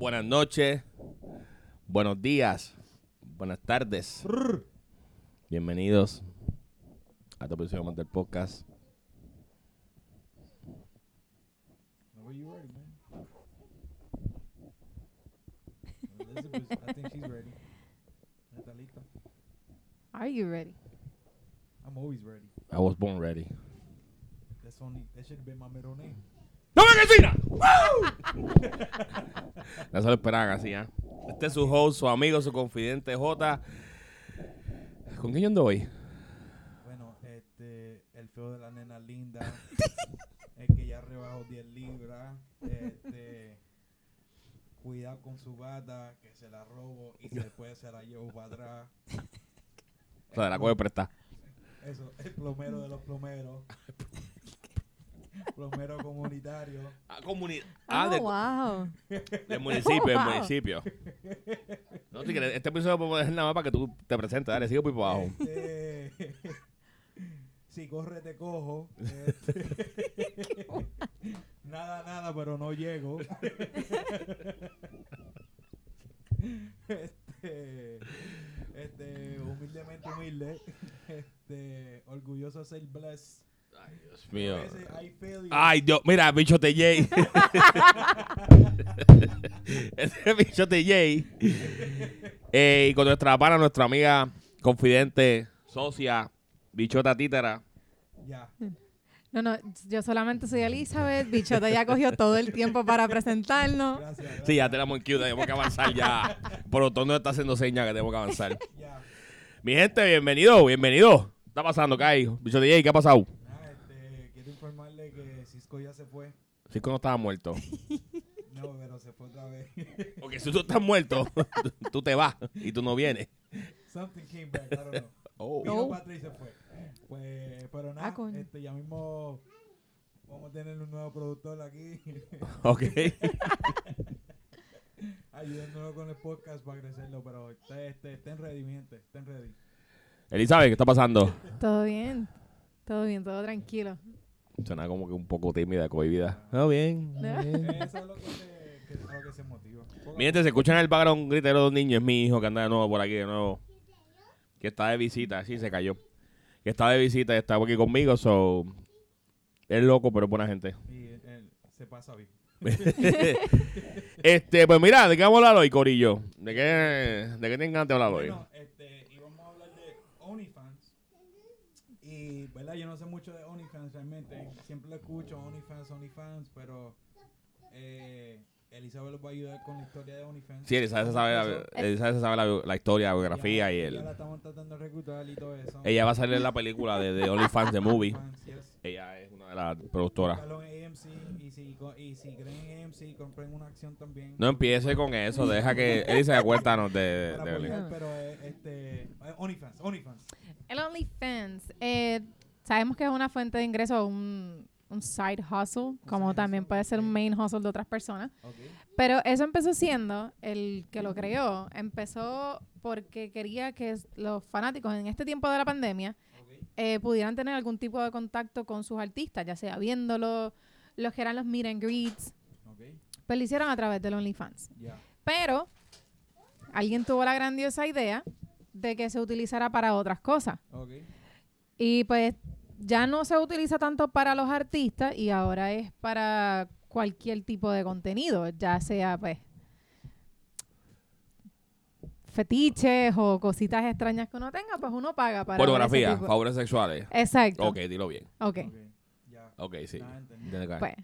buenas noches, buenos días, buenas tardes. Bienvenidos a tu episodio más del podcast. I think she's ready. ¿Está lista? Are you ready? I'm always ready. I was born ready. That's only that should have been my middle name. ¡No me cocina! Eso lo esperaban así, ¿ah? Este es su host, su amigo, su confidente J. ¿Con quién yo ando hoy? Bueno, este, el feo de la nena linda, el que ya rebajó 10 libras, este, cuidado con su bata, que se la robo y después se la llevo para atrás. O sea, de la coge prestar. Eso, el plomero de los plomeros. plomero comunitario. Ah, comuni- Oh, ah, de- wow. del municipio, del Wow. municipio. No, si quieres, este episodio podemos dejar nada más para que tú te presentes. Dale, sigue por abajo. Este, si corre te cojo. Este, nada, nada, pero no llego. este, este, humildemente humilde. Este, orgulloso de ser blessed. Ay, Dios mío. Hay. Ay, Dios, mira, bichote Jay. Ese bichote Jay. Eh, y con nuestra pana, nuestra amiga, confidente, socia, bichota títera. Ya. No, no, yo solamente soy Elizabeth. Bichota ya cogió todo el tiempo para presentarnos. Gracias. gracias. Sí, ya tenemos en queue, tenemos que avanzar ya. Por lo tanto, está haciendo señas que tenemos que avanzar. Ya. Mi gente, bienvenido, bienvenido. ¿Qué está pasando, Kai? Bichote Jay, ¿qué ha pasado? Nada, este, quiero informarle que Cisco ya se fue. Cisco no estaba muerto. No, pero se fue otra vez. Porque si tú estás muerto, tú te vas y tú no vienes. Something came back, I don't know. Oh. Vino Oh. y se fue. Pues, pero nada, Ah, este, ya mismo vamos a tener un nuevo productor aquí, Ok. ayudándonos con el podcast para crecerlo, pero este, este, estén ready, mi gente, estén ready. Elizabeth, ¿qué está pasando? Todo bien. Todo bien, todo tranquilo. Suena como que un poco tímida, cohibida. No, bien. bien. Eso es lo que se, que, a lo que se motiva. Poco a Mi gente, se escuchan en el background un gritero de un niño. Es mi hijo que anda de nuevo por aquí, de nuevo. Que está de visita. Sí, se cayó. Que está de visita y está aquí conmigo. So, es loco, pero es buena gente. Y él se pasa bien. este, pues mira, ¿de qué vamos a hablar hoy, Corillo? ¿De qué, de qué te encanta hablar hoy? Bueno, este, íbamos a hablar de OnlyFans. Y, ¿verdad? Yo no sé mucho de OnlyFans realmente. Siempre lo escucho, OnlyFans, OnlyFans, pero eh, Elizabeth los va a ayudar con la historia de OnlyFans. Sí, Elizabeth se sabe, la, Elizabeth se sabe la, la historia, la biografía y Ya el... la estamos tratando de reclutar y todo eso. Ella va a salir en la película de, de OnlyFans, The Movie. Yes. Ella es una de las productoras. AMC y si, y si creen en AMC, compren una acción también. No empiece con eso, deja que... Elizabeth, cuéntanos de... De pero eh, este, eh, OnlyFans, OnlyFans. El OnlyFans, eh, sabemos que es una fuente de ingreso, un, un side hustle, como side también hustle, puede ser un main hustle de otras personas. Okay. Pero eso empezó siendo, el que lo creó, empezó porque quería que los fanáticos en este tiempo de la pandemia Okay. eh, pudieran tener algún tipo de contacto con sus artistas, ya sea viéndolo, los que eran los meet and greets, pues lo hicieron a través del OnlyFans. Pero alguien tuvo la grandiosa idea de que se utilizara para otras cosas. Y pues ya no se utiliza tanto para los artistas y ahora es para cualquier tipo de contenido, ya sea pues fetiches o cositas extrañas que uno tenga, pues uno paga para Pornografía, favores sexuales. Exacto. Ok, dilo bien. Ok. Okay. Ya. Ok, sí. Desde acá. Pues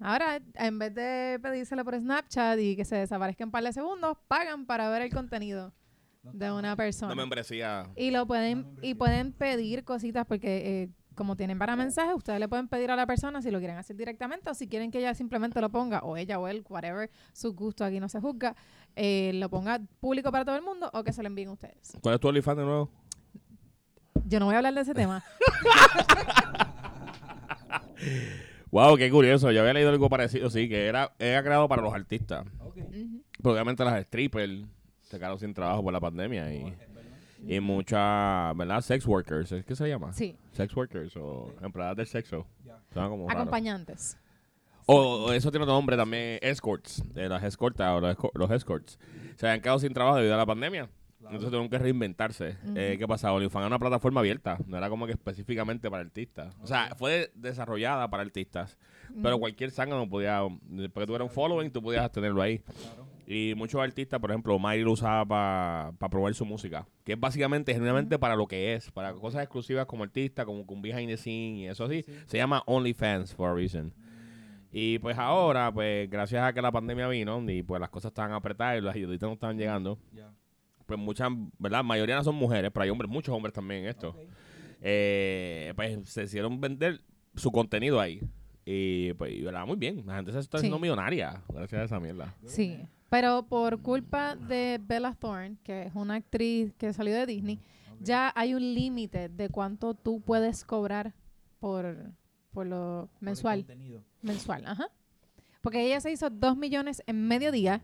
ahora en vez de pedírselo por Snapchat y que se desaparezca en par de segundos, pagan para ver el contenido de una persona. Una membresía. Y lo pueden, y pueden pedir cositas porque eh, como tienen para mensajes, ustedes le pueden pedir a la persona si lo quieren hacer directamente o si quieren que ella simplemente lo ponga, o ella o él, whatever, su gusto aquí no se juzga, eh, lo ponga público para todo el mundo o que se lo envíen ustedes. ¿Cuál es tu OnlyFans de nuevo? Yo no voy a hablar de ese tema. Wow, qué curioso. Yo había leído algo parecido, sí, que era, era creado para los artistas. Ok. Ujú. Pero obviamente las strippers se quedaron sin trabajo por la pandemia y, y muchas, ¿verdad? Sex workers, ¿es que se llama? Sí, Sex workers o empleadas del sexo. Ya. Suena como raro. acompañantes. O, o eso tiene otro nombre también, escorts, de las escortas o los, esco- los escorts. Se habían quedado sin trabajo debido a la pandemia. Entonces tuvieron que reinventarse. Eh, ¿Qué pasa? OnlyFans era una plataforma abierta, no era como que específicamente para artistas. O sea, fue desarrollada para artistas, pero cualquier zángano podía, después que tuviera un following, tú podías tenerlo ahí. Claro. Y muchos artistas, por ejemplo, Miley lo usaba para promover su música, que es básicamente, genuinamente para lo que es, para cosas exclusivas como artista, como un behind the scene y eso así. Se llama OnlyFans for a reason. Y pues ahora, pues gracias a que la pandemia vino y pues las cosas estaban apretadas y las ayuditas no estaban llegando, pues muchas, ¿verdad? La mayoría no son mujeres, pero hay hombres, muchos hombres también en esto. Eh, pues se hicieron vender su contenido ahí. Y pues, y, ¿verdad? Muy bien. La gente se está haciendo Sí. millonaria gracias a esa mierda. Sí, pero por culpa de Bella Thorne, que es una actriz que salió de Disney, ya hay un límite de cuánto tú puedes cobrar por, por lo Por el mensual. contenido. Mensual, ajá. Porque ella se hizo dos millones en medio día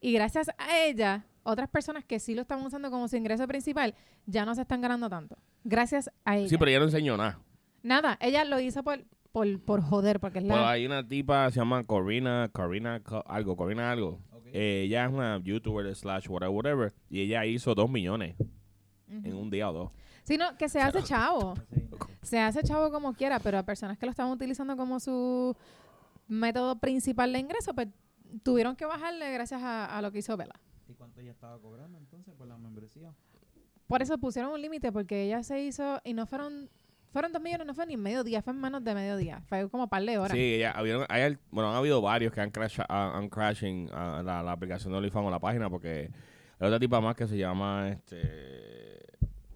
y gracias a ella, otras personas que sí lo estaban usando como su ingreso principal, ya no se están ganando tanto. Gracias a ella. Sí, pero ella no enseñó nada. Nada, ella lo hizo por, por, por joder, porque es la... hay una tipa, se llama Corina, Corina Co- algo, Corina algo. Eh, ella es una youtuber slash whatever, whatever. Y ella hizo dos millones en un día o dos. Sino que se hace chavo. Se hace chavo como quiera, pero a personas que lo estaban utilizando como su método principal de ingreso, pues tuvieron que bajarle gracias a, a lo que hizo Bella. ¿Y cuánto ella estaba cobrando entonces por la membresía? Por eso pusieron un límite, porque ella se hizo, y no fueron, fueron dos millones, no fue ni medio día, fue en menos de medio día. Fue como par de horas. Sí, ella, habieron- hay al- bueno, han habido varios que han, crash, han, han crashing ah, la, la aplicación de OnlyFans o la página porque hay otra tipa más que se llama, este,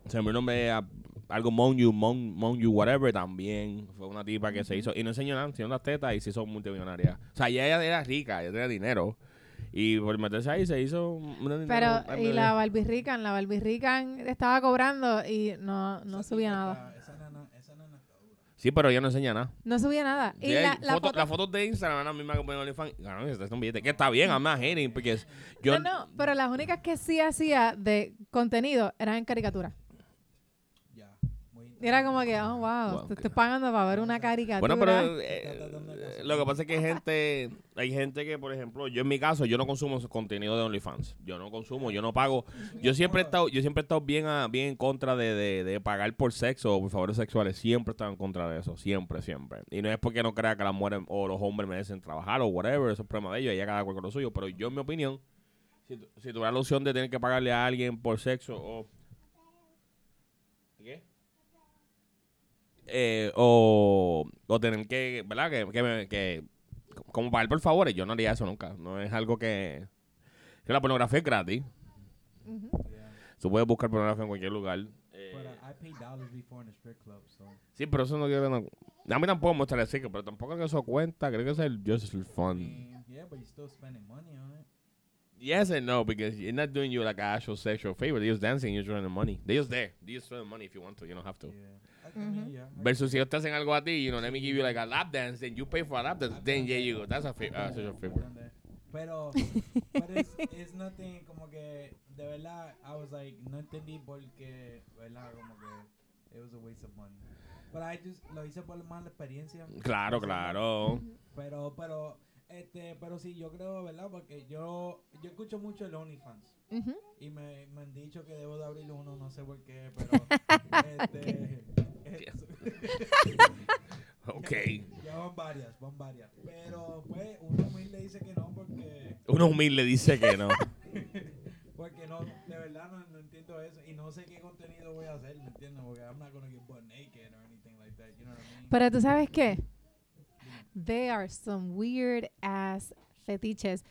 se me olvidó el nombre, ah, algo Monyu, Mon, Monyu, whatever, también fue una tipa que se hizo, y no enseñó nada, enseñó las tetas y se hizo multimillonaria. O sea, ella era rica, ella tenía dinero. Y por meterse ahí se hizo un dinero. Pero, y la Barbie Rican, la Barbie Rican estaba cobrando y no, no subía nada. está- Esa nena, esa nena está dura. Sí, pero ella no enseña nada. No subía nada. Y la, la foto- foto- Las fotos de Instagram eran las mismas que ponen OnlyFans. Claro, es un billete. Que está bien, I'm not hating, porque yo... no, no, pero las únicas que sí hacía de contenido eran en caricatura. Ya. Muy Y era como que, oh, wow, Wow, te estoy pagando para ver una caricatura. Bueno, pero eh, lo que pasa es que hay gente, hay gente que, por ejemplo, yo en mi caso, yo no consumo su contenido de OnlyFans. Yo no consumo, yo no pago. Yo siempre he estado, yo siempre he estado bien, a- bien en contra de, de, pagar por sexo o por favores sexuales. Siempre he estado en contra de eso, siempre, siempre. Y no es porque no crea que las mujeres o los hombres merecen trabajar o whatever, eso es problema de ellos, ella cada cual con lo suyo. Pero yo, en mi opinión, si, si tuviera la opción de tener que pagarle a alguien por sexo o... ¿Qué? eh, o, o tener que, ¿verdad? Que, que, me- que- como pagar por favores, yo no haría eso nunca. No es algo que... Que la pornografía es gratis. Tú puedes buscar pornografía en cualquier lugar. But uh, I paid dollars before in a strip club, so. sí, pero eso no quiere... No, a mí tampoco me gusta el circo, pero tampoco que eso cuenta. Creo que eso es el, just el I fun. mean, yeah, but you're still spending money on it. Yes and no, because you're not doing you like an actual sexual favor. They're just dancing, you're throwing the money. They're just there. They're just throwing money if you want to. You don't have to. Yeah. I, I mean, yeah. I- Versus si ellos te hacen algo a ti, you know, let me give you like a lap dance, then you pay for a lap dance, then yeah, you go. That's a fa- uh, sexual favor. ¿Entiendes? Pero, pero es, es nothing como que, de verdad, I was like, no entendí porque, ¿verdad? Como que, it was a waste of money. But I just, lo hice por más la experiencia. Claro, claro. Pero, pero, este, pero sí, yo creo, ¿verdad? Porque yo, yo escucho mucho el OnlyFans. Y me, me han dicho que debo de abrir uno, no sé por qué, pero, este, es- Ok. ya van varias, van varias. Pero, pues, uno humilde dice que no porque... Uno humilde dice que no. Porque no, de verdad no, no entiendo eso. Y no sé qué contenido voy a hacer, ¿me entiendes? Porque I'm not gonna get naked or anything like that, you know what I mean? Pero tú sabes qué? There are some weird ass fetiches.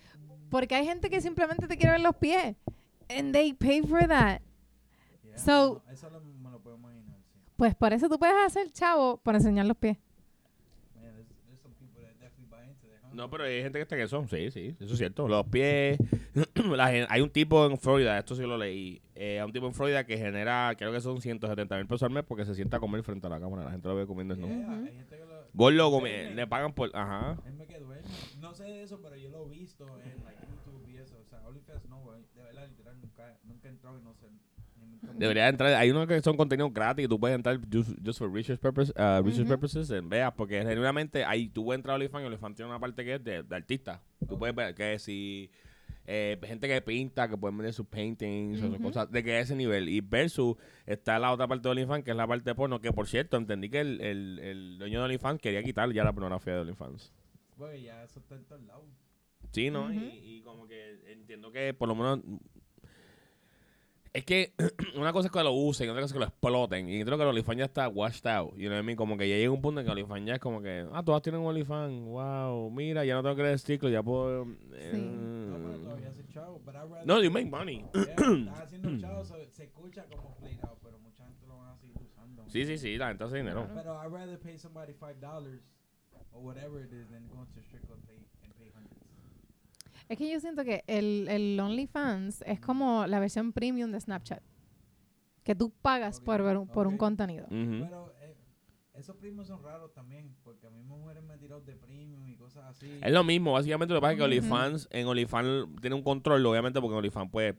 Porque hay gente que simplemente te quiere ver los pies. And they pay for that. Yeah, so- no, eso lo- me lo puedo imaginar, sí. Pues por eso tú puedes hacer chavo por enseñar los pies. Man, there's, there's some people that definitely buy into that, huh? No, pero hay gente que está que son, sí, sí, eso es cierto. Los pies, la hay un tipo en Florida, esto sí lo leí, eh, hay un tipo en Florida que genera, creo que son 170 mil pesos al mes porque se sienta a comer frente a la cámara, la gente lo ve comiendo, ¿no? Yeah, Ujú. hay gente que lo... Gordo, come- le pagan por, ajá. Hay gente que duerme. No sé de eso, pero yo lo he visto en like, YouTube y eso. O sea, OnlyFans no, güey. De verdad, literal, nunca, nunca he entrado y no sé. me- Debería entrar, hay unos que son contenidos gratis, tú puedes entrar just, just for research, purpose, uh, research Ujú. purposes, en veas, porque genuinamente ahí tú puedes entrar a OnlyFans y OnlyFans tiene una parte que es de, de artista. Tú Ok. puedes ver que si eh, gente que pinta, que pueden vender sus paintings, o sus Ujú. cosas, de que ese nivel. Y versus está la otra parte de OnlyFans, que es la parte de porno, que por cierto, entendí que el, el, el dueño de OnlyFans quería quitar ya la pornografía de OnlyFans. Güey, ya eso está en todos lados. Sí, ¿no? Y, y como que entiendo que por lo menos... Es que una cosa es que lo usen, otra cosa es que lo exploten. Y creo que el OnlyFans ya está washed out. You know what I mean? Como que ya llega un punto en que el OnlyFans ya es como que... Ah, todas tienen un OnlyFans. Wow. Mira, ya no tengo que leer ciclo. Ya puedo... eh, No, todavía hace chavo. No, you make money. Yeah, estás haciendo chavo, so se escucha como played out, pero mucha gente lo van a seguir usando. Sí, sí, sí. La gente hace dinero. Pero I'd rather pay somebody five dollars or whatever it is than go to strip club pay. Es que yo siento que el, el OnlyFans es como la versión premium de Snapchat. Que tú pagas por ver un, por un contenido. Pero eh, esos primos son raros también, porque a mí me mujeres me tirado de premium y cosas así. Es lo mismo, básicamente lo que pasa es que. OnlyFans, en OnlyFans tiene un control, obviamente, porque en OnlyFans pues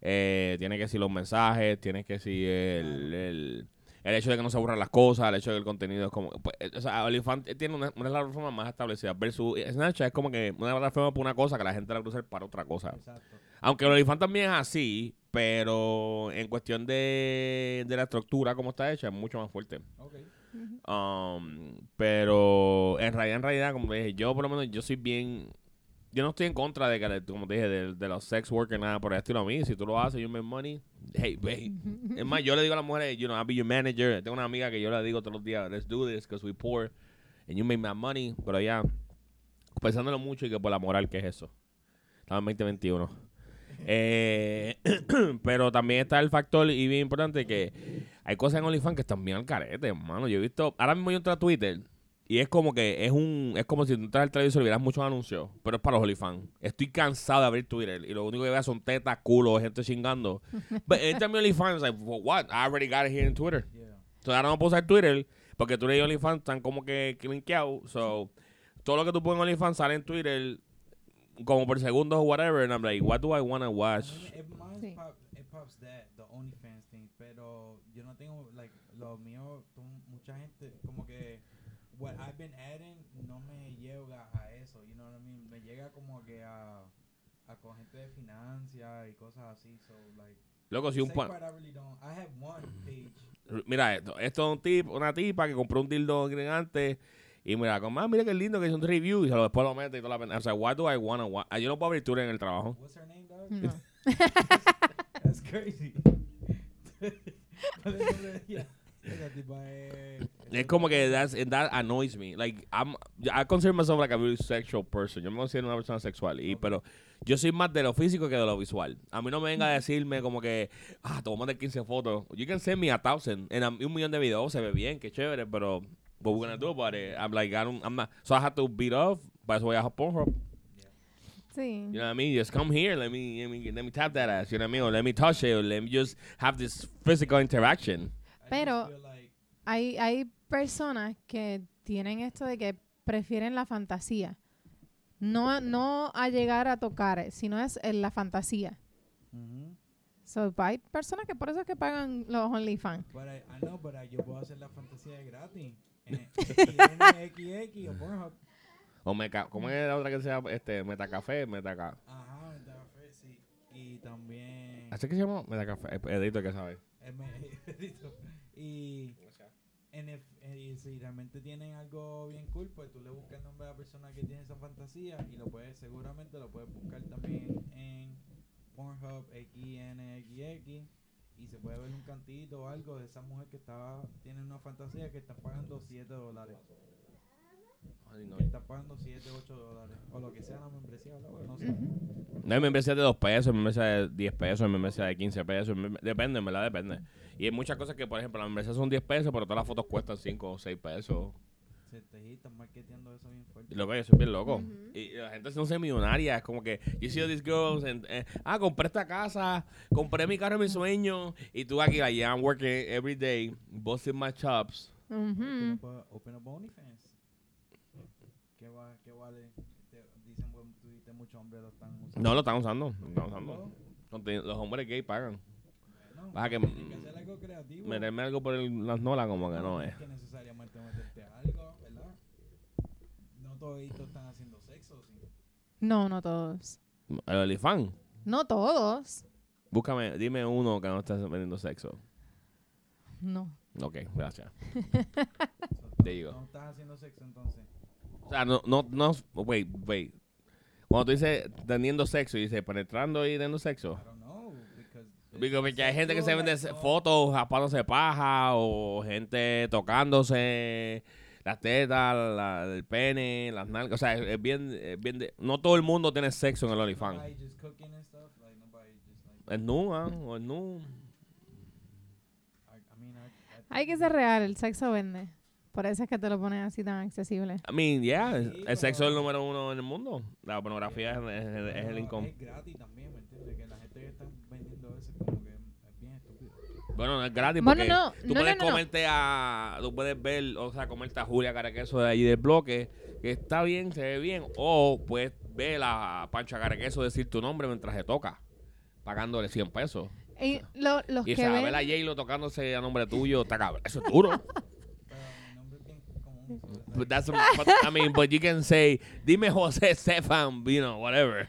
eh, tiene que decir los mensajes, tiene que decir el, el, el hecho de que no se aburran las cosas, el hecho de que el contenido es como, pues, eh, o sea, OnlyFans tiene una, una plataforma más establecida versus Snapchat es como que una plataforma por una cosa que la gente la va a usar para otra cosa. Exacto. Aunque el OnlyFans también es así, pero en cuestión de, de la estructura como está hecha es mucho más fuerte. Um, pero en realidad, en realidad, como te dije, yo por lo menos yo soy bien. Yo no estoy en contra de que, como te dije, de, de los sex workers, nada por el estilo a mí. Si tú lo haces, you make money. Hey, babe. Es más, yo le digo a las mujeres, you know, I'll be your manager. Tengo una amiga que yo le digo todos los días, let's do this, because we poor, and you make my money. Pero ya, pensándolo mucho y que por la moral, que es eso? Estamos en 2021. Eh, pero también está el factor, y bien importante, que hay cosas en OnlyFans que están bien al carete, hermano. Yo he visto, ahora mismo yo entro a Twitter y es como que es un, es como si tú entras al televisor y vieras muchos anuncios, pero es para los OnlyFans. Estoy cansado de abrir Twitter y lo único que veo son tetas, culos, gente chingando. Pero este mi OnlyFans, like, for what? I already got it here in Twitter. Yeah. So ahora no puedo usar Twitter porque Twitter y OnlyFans están como que linkeados. So todo lo que tú pones en OnlyFans sale en Twitter como por segundos o whatever. And I'm like, what do I want to watch? it, Sí. pop, it pops that, the OnlyFans thing, pero yo no tengo, like, lo mío, mucha gente, como que, what I've been adding no me llega a eso, you know what I mean? Me llega como que a, a con gente de financia y cosas así, so, like, Loco, si un sex pa- part I really don't, I have one page, Mira esto, esto es un tip, una tipa que compró un dildo gigante y mira, como, ah, mira qué lindo que es un review y se lo después lo mete y toda la pena. O sea, why do I wanna watch? Ah, Yo no puedo abrir Twitter en el trabajo. what's her name, dog? No. That's crazy. Es como que that's, and that annoys me. Like, I'm, I consider myself like a very sexual person. Yo me considero una persona sexual. Y. Pero yo soy más de lo físico que de lo visual. A mí no me venga a decirme como que, ah, a mandar 15 fotos. You can send me a thousand. En un millón de videos se ve bien, qué chévere, pero what we're gonna do about it? I'm like, I don't, I'm not. So I have to beat off. By the way, I have Pornhub. Sí. You know what I mean? Just come here. Let me, let me, let me tap that ass. You know what I mean? Or let me touch it. Or let me just have this physical interaction. Pero- like- Hay, hay personas que tienen esto de que prefieren la fantasía. No, no a llegar a tocar, sino es en la fantasía. So, hay personas que por eso es que pagan los OnlyFans. I, I know, but I- yo puedo hacer la fantasía de gratis. En o Pornhub. O meca, ¿cómo es la otra que se llama? Este, Metacafé, Metaca. Ajá, Meta Café, sí. Y también... ¿Así que se llama? Metacafé. Eh, Edito que sabe. M- y... En el- eh, si realmente tienen algo bien cool, pues tú le buscas el nombre de la persona que tiene esa fantasía y lo puedes, seguramente lo puedes buscar también en Pornhub XNXX y se puede ver un cantito o algo de esa mujer que estaba tiene una fantasía que está pagando 7 dólares. Ay, no. Que está pagando 7, 8 dólares. O lo que sea la membresía, no sé. No hay membresía de 2 pesos, membresía de 10 pesos, membresía de 15 pesos. Depende, en verdad, depende. Y hay muchas cosas que, por ejemplo, las membresías son 10 pesos, pero todas las fotos cuestan 5 o 6 pesos. Se te están marketeando eso bien fuerte. Y loco, yo soy bien loco. Ujú. Y la gente no se millonaria. Es como que, you see all these girls, and, eh, ah, compré esta casa, compré mi carro de mi sueño. Y tú aquí, like, yeah, I'm working every day, busting my chops. Ujú. Open up, a- open up OnlyFans. ¿Qué, va, ¿Qué vale? Te- muchos hombres lo están usando. No lo están usando. Lo están usando. Los hombres gay pagan. Baja que que hacer algo creativo. meterme algo por el- las nolas como que no es. que necesariamente meterte algo, ¿verdad? No todos están haciendo sexo, sí. No, no todos. El OnlyFans. No todos. Búscame, dime uno que no esté vendiendo sexo. No. Ok, gracias. So, There you go. No estás haciendo sexo entonces. O sea, no, no, no, wait, wait. Cuando tú dices teniendo sexo y dices penetrando y teniendo sexo. I don't know. Because, hay gente que se vende like, fotos japándose paja o gente tocándose las tetas, la- el pene, las nalgas. O sea, es, bien, es bien de- no todo el mundo tiene sexo en el OnlyFans. Like, like. Es nu, ¿ah? O es nu. I, I mean, I, I Hay que ser real, el sexo vende. Por eso es que te lo ponen así tan accesible. I mean, yeah, Sí, el sexo es el número uno en el mundo. La pornografía es, es- es el income. Es gratis también, ¿me entiendes? Que la gente que está vendiendo eso como que es bien estúpido. Bueno, no es gratis Bueno, porque no, tú no, puedes no, no. comerte a... Tú puedes ver, o sea, comerte a Julia Caraqueso de allí del bloque, que está bien, se ve bien. O puedes ver a Pancha Caraqueso decir tu nombre mientras se toca, pagándole 100 pesos. Y lo- los Y que ven, a J-Lo tocándose a nombre tuyo, está cabrón. Eso es duro. Pero mi nombre es bien común. so it's But that's, but, I mean, but you can say, dime José Estefan, you know, whatever.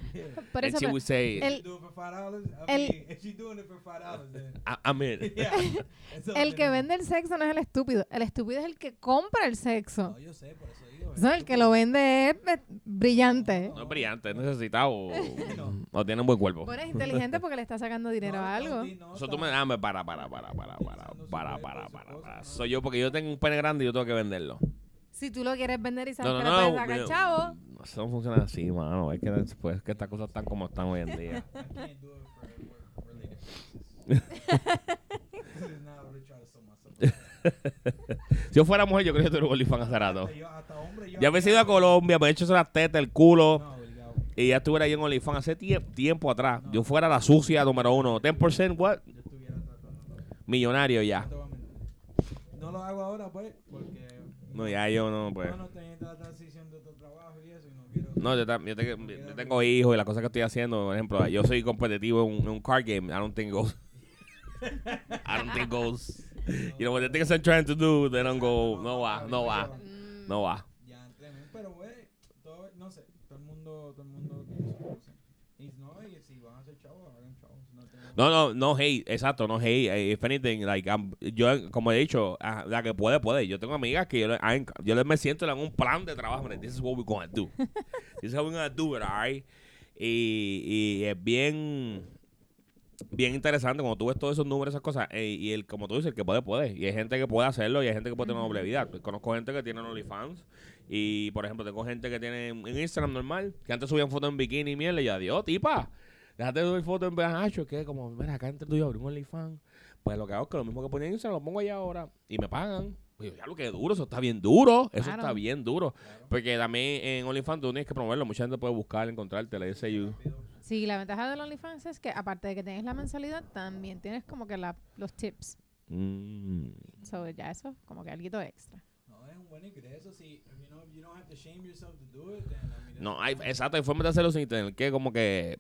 por And eso, she would say, el- She do it for five dollars. I mean, if she's doing it for five dollars, then I, I'm in. yeah. It's el que vende el sexo no es el estúpido. El estúpido es el que compra el sexo. No, yo sé, por eso digo. No, el que lo vende es brillante. No es brillante, es necesitado o, No. o tiene un buen cuerpo. Bueno, es inteligente porque le está sacando dinero a algo. Eso tú me dame para, para, para, para, para, para, para, para, para. Soy yo porque yo tengo un pene grande y yo tengo que venderlo. Si tú lo quieres vender y sabes No, no, que le no. puedes sacar yo- chavo, no, Eso no funciona así, mano. Es que después que estas cosas están como están hoy en día. Si yo fuera mujer, yo creo que yo tuviera un OnlyFans hace rato. Ya me he ido a Colombia, me he hecho las tetas, el culo. Y ya estuviera ahí en OnlyFans hace tie- tiempo atrás. Yo fuera la sucia número uno. 10% what? Yo estuviera tratando. Millonario No ya. No lo hago ahora, pues, porque. No, ya yo no, pues. No, no estoy en la transición de otro trabajo y eso, y no quiero. No, yo, tam- yo tengo, yo tengo hijos y las cosas que estoy haciendo, por ejemplo, yo soy competitivo en un, en un card game. I don't think goes. I don't think goes. You know what the things I'm trying to do, they don't go. No va, no va, no va. Ya pero güey, no sé, todo el mundo, todo el mundo no. No, No, hate, exacto, no hate. Eh, If anything, like, I'm- yo, como he dicho, ah, la que puede, puede. Yo tengo amigas que yo, le- I'm- yo les me siento en un plan de trabajo. mira, This is what we're gonna do. This is how we're gonna do it, alright. Y, y es bien, bien interesante cuando tú ves todos esos números, esas cosas. eh, y el, como tú dices, el que puede, puede. Y hay gente que puede hacerlo y hay gente que puede tener una doble vida. Conozco gente que tiene OnlyFans. Y, por ejemplo, tengo gente que tiene en Instagram normal, que antes subían fotos en bikini y mierda. Y yo, adiós, tipa. Déjate de subir fotos en BH, que como, mira, acá entre tú y yo abrí un OnlyFans. Pues lo que hago es que lo mismo que ponía en Instagram lo pongo allá ahora. Y me pagan. Y yo, ya lo que es duro, eso está bien duro. Eso Claro. está bien duro. Claro. Porque también en OnlyFans tú tienes que promoverlo. Mucha gente puede buscar, encontrarte, le dice you. Sí, la ventaja del OnlyFans es que aparte de que tienes la mensualidad, también tienes como que la, los tips. Mm. So, ya eso, como que algo extra. No, es un buen ingreso. Si, No, hay, exacto, hay formas de hacerlo sin tener que como que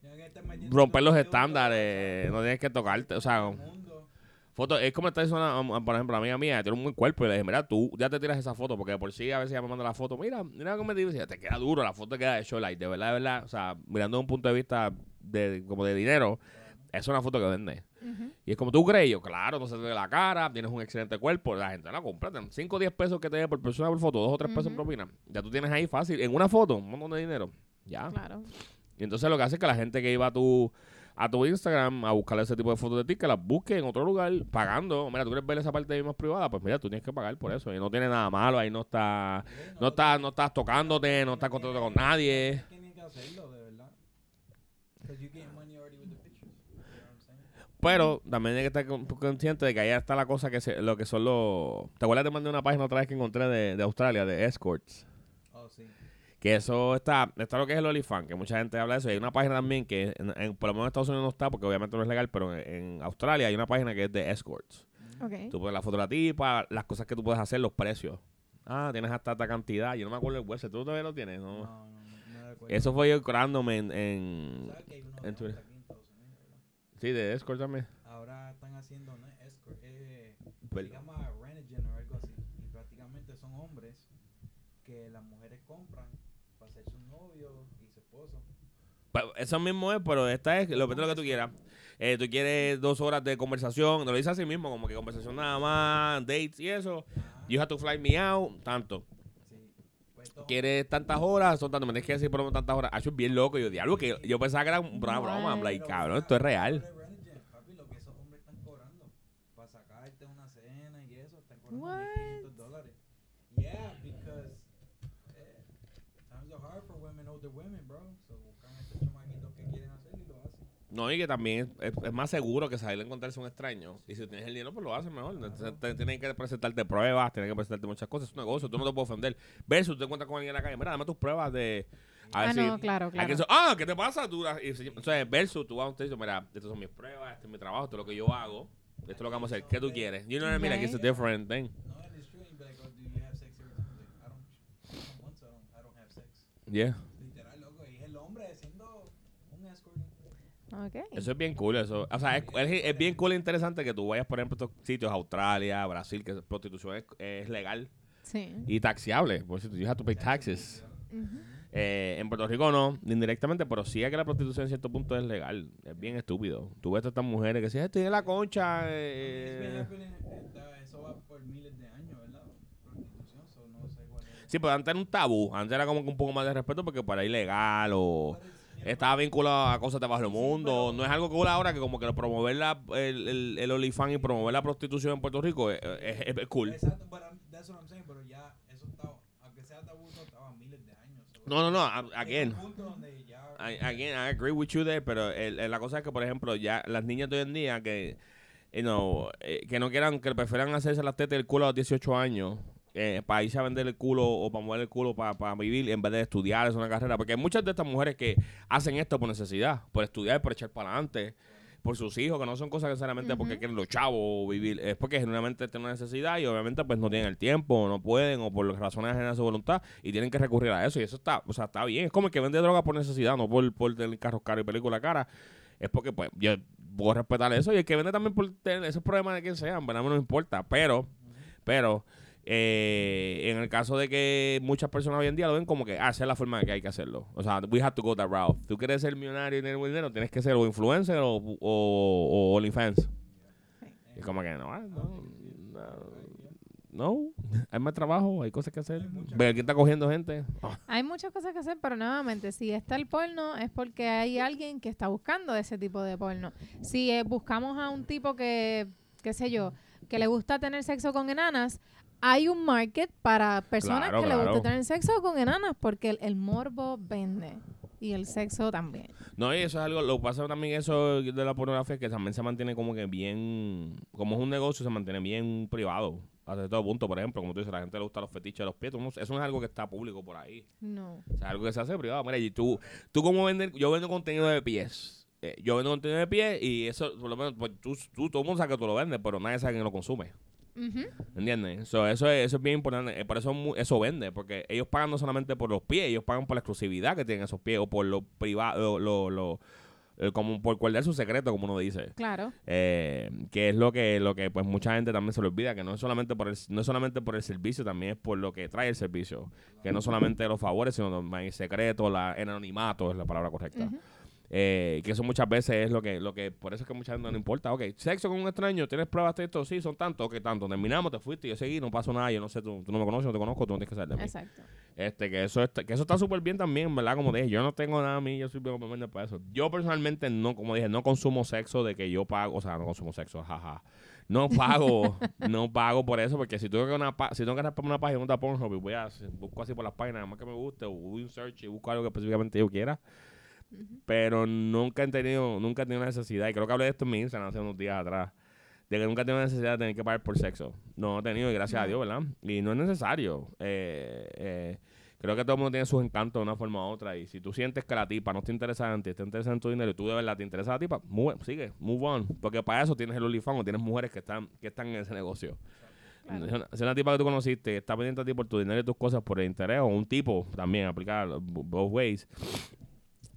romper los estándares, no tienes que tocarte, o sea, foto, es como persona, um, por ejemplo, la amiga mía, tiene un buen cuerpo y le dije, mira, tú ya te tiras esa foto, porque por sí a veces ella me manda la foto, mira, mira cómo me decía, te queda duro, la foto queda de show light, de verdad, de verdad, o sea, mirando desde un punto de vista de, como de dinero, es una foto que vende. Y es como tú crees, yo, claro, no se te ve la cara, tienes un excelente cuerpo, la gente la compra. 5 o 10 pesos que te dé por persona por foto, 2 o 3 pesos en propina. Ya tú tienes ahí fácil, en una foto, un montón de dinero. Ya. Claro. Y entonces lo que hace es que la gente que iba a tu, a tu Instagram a buscar ese tipo de fotos de ti, que las busque en otro lugar pagando. Mira, tú quieres ver esa parte de ahí más privada, pues mira, tú tienes que pagar por eso. Y no tiene nada malo, ahí no está, no estás, no estás tocándote, no estás contando con nadie. Tienen que hacerlo, de verdad. Because you get money already with the pictures. You know what I'm saying? Pero también hay que estar con- consciente de que allá está la cosa que se, lo que son los... ¿Te acuerdas? Te mandé una página otra vez que encontré de, de Australia, de escorts. Oh, sí. Que eso está, está lo que es el OnlyFans, que mucha gente habla de eso. Y hay una página también que, en, en- por lo menos en Estados Unidos no está, porque obviamente no es legal, pero en, en Australia hay una página que es de escorts. Ok. Tú pones la foto de la tipa, las cosas que tú puedes hacer, los precios. Ah, tienes hasta esta cantidad. Yo no me acuerdo el website. ¿Tú todavía lo tienes? No, No. no, no, Eso fue yo curándome en, en, ¿Sabes que hay uno en Twitter. aquí en Estados Unidos, verdad? Sí, de escort también. Ahora están haciendo, ¿no? Escort, eh, Pues- se llama Renegen o algo así. Y prácticamente son hombres que las mujeres compran para ser su novio y su esposo. Pues, Eso mismo es, pero esta es lo, lo que tú quieras. Eh, tú quieres dos horas de conversación, te lo dices así mismo, como que conversación nada más, dates y eso. Ajá, You have to fly me out, tanto. sí. Pues Quieres tantas horas, son tanto, me tienes que decir por lo menos tantas horas. Ah, eso es bien loco. Yo diablo, que yo pensaba que era una broma. I'm like, cabrón, esto es real. busca Renegen, Papi, lo que esos hombres están cobrando para sacarte una cena y eso, están cobrando What? 1.500 dólares. Yeah, because eh, times are hard for women, older women, bro. So buscan estos chamaquitos que quieren hacer y lo hacen. No, y que también es, es más seguro que salir a encontrarse un extraño. Y si tienes el dinero, pues lo haces mejor. Entonces, te- Tienen que presentarte pruebas, tienen que presentarte muchas cosas. Es un negocio, tú no te puedes ofender. Versus, tú te encuentras con alguien en la calle, mira, dame tus pruebas de... A Ah, si- no, claro, claro. eso- ah, ¿qué te pasa? Tú, y si- entonces, versus, tú vas a un texto, mira, estas son mis pruebas, este es mi trabajo, esto es lo que yo hago, esto es lo que vamos a hacer. ¿Qué tú quieres? You know what I mean? Like, it's a different thing. No, Eso es bien cool. Eso. O sea, es, es- es bien cool e interesante que tú vayas, por ejemplo, a estos sitios, Australia, Brasil, que prostitución es, es legal Sí. y taxiable. Por cierto, you have to pay taxes. Eh, en Puerto Rico no, indirectamente, pero sí es que la prostitución en cierto punto es legal. Es bien estúpido. Tú ves a estas mujeres que dicen, estoy en la concha. Eh. happening, eh, eso va por miles de años, ¿verdad? Prostitución, so no sé cuál es. Sí, pero antes era un tabú. Antes era como que un poco más de respeto porque para ilegal o... Estaba vinculado a cosas de bajo el mundo. No es algo cool ahora que como que promover la, el, el, el OnlyFans y promover la prostitución en Puerto Rico es, es- es cool. Exacto, but I'm- that's what I'm saying, pero ya eso estaba, aunque sea tabú, estaba miles de años. No, no, no. Again. I, again, I agree with you there, pero el- el- la cosa es que, por ejemplo, ya las niñas de hoy en día que, you know, eh, que no quieran, que prefieran hacerse las tetas del culo a los 18 años, eh, para irse a vender el culo o para mover el culo para, vivir en vez de estudiar, es una carrera. Porque hay muchas de estas mujeres que hacen esto por necesidad, por estudiar, por echar para adelante, por sus hijos, que no son cosas necesariamente porque quieren los chavos o vivir, es porque genuinamente tienen una necesidad y obviamente pues no tienen el tiempo, o no pueden, o por razones ajenas a su voluntad, y tienen que recurrir a eso. Y eso está, o sea, está bien. Es como el que vende droga por necesidad, no por, por tener carros caros y película cara. Es porque, pues, yo puedo respetar eso. Y el que vende también por tener esos problemas de quien sea, verdad no me importa. Pero, pero, eh, en el caso de que muchas personas hoy en día lo ven como que, ah, es la forma que hay que hacerlo. O sea, we have to go that route. Tú quieres ser millonario y tener buen dinero, tienes que ser o influencer o, o, o OnlyFans. Y como que no, ah, no, no, hay más trabajo, hay cosas que hacer. Ver quién está cogiendo gente. Hay muchas cosas que hacer, pero nuevamente, si está el porno es porque hay alguien que está buscando ese tipo de porno. Si eh, buscamos a un tipo que, qué sé yo, que le gusta tener sexo con enanas, hay un market para personas Claro, que le claro. gusta tener sexo con enanas porque el, el morbo vende y el sexo también. No, y eso es algo, lo que pasa también eso de la pornografía, que también se mantiene como que bien, como es un negocio, se mantiene bien privado. Hasta todo punto, por ejemplo, como tú dices, a la gente le gusta los fetiches de los pies, no- eso no es algo que está público por ahí. No. O sea, es algo que se hace privado. Mira, y tú, tú como vender, yo vendo contenido de pies. Eh, yo vendo contenido de pies y eso, por lo menos, pues, tú, tú, todo el mundo sabe que tú lo vendes, pero nadie sabe quién lo consume. Ujú. ¿Entiendes? So, eso, es, eso es bien importante. Eh, Por eso eso vende, porque ellos pagan no solamente por los pies, ellos pagan por la exclusividad que tienen esos pies o por lo privado, lo, lo, eh, como por guardar su secreto, como uno dice. Claro. Eh, que es lo que, lo que pues mucha gente también se le olvida, que no es solamente por el, no es solamente por el servicio, también es por lo que trae el servicio. Que no solamente los favores, sino también el secreto, la, el anonimato es la palabra correcta. Ujú. Eh, que eso muchas veces es lo que, lo que, por eso es que mucha gente no le importa. Ok, sexo con un extraño, ¿tienes pruebas de esto? Sí, son tantos, ok, tanto. Terminamos, te fuiste, yo seguí, no pasó nada, yo no sé, tú, tú no me conoces, no te conozco, tú no tienes que saber de mí. Exacto. Este, que eso está, que eso está súper bien también, ¿verdad? Como dije, yo no tengo nada a mí, yo soy bien para eso. Yo personalmente no, como dije, no consumo sexo de que yo pago, o sea, no consumo sexo, jaja. No pago, no pago por eso, porque si tengo que una si tengo que por una página, una Pornhub voy a busco así por las páginas, más que me guste, o voy a un search y busco algo que específicamente yo quiera. Pero nunca he tenido, nunca he tenido necesidad, y creo que hablé de esto en mi Instagram hace unos días atrás, de que nunca he tenido necesidad de tener que pagar por sexo. No he tenido, y gracias a. Dios, ¿verdad? Y no es necesario. Eh, eh, creo que todo el mundo tiene sus encantos de una forma u otra. Y si tú sientes que la tipa no te interesa en ti, te interesa en tu dinero y tú de verdad te interesa a la tipa, move- sigue, move on. Porque para eso tienes el OnlyFans o tienes mujeres que están, que están en ese negocio. Claro. Si una, si una tipa que tú conociste está pendiente a ti por tu dinero y tus cosas por el interés, o un tipo también, aplicar both ways,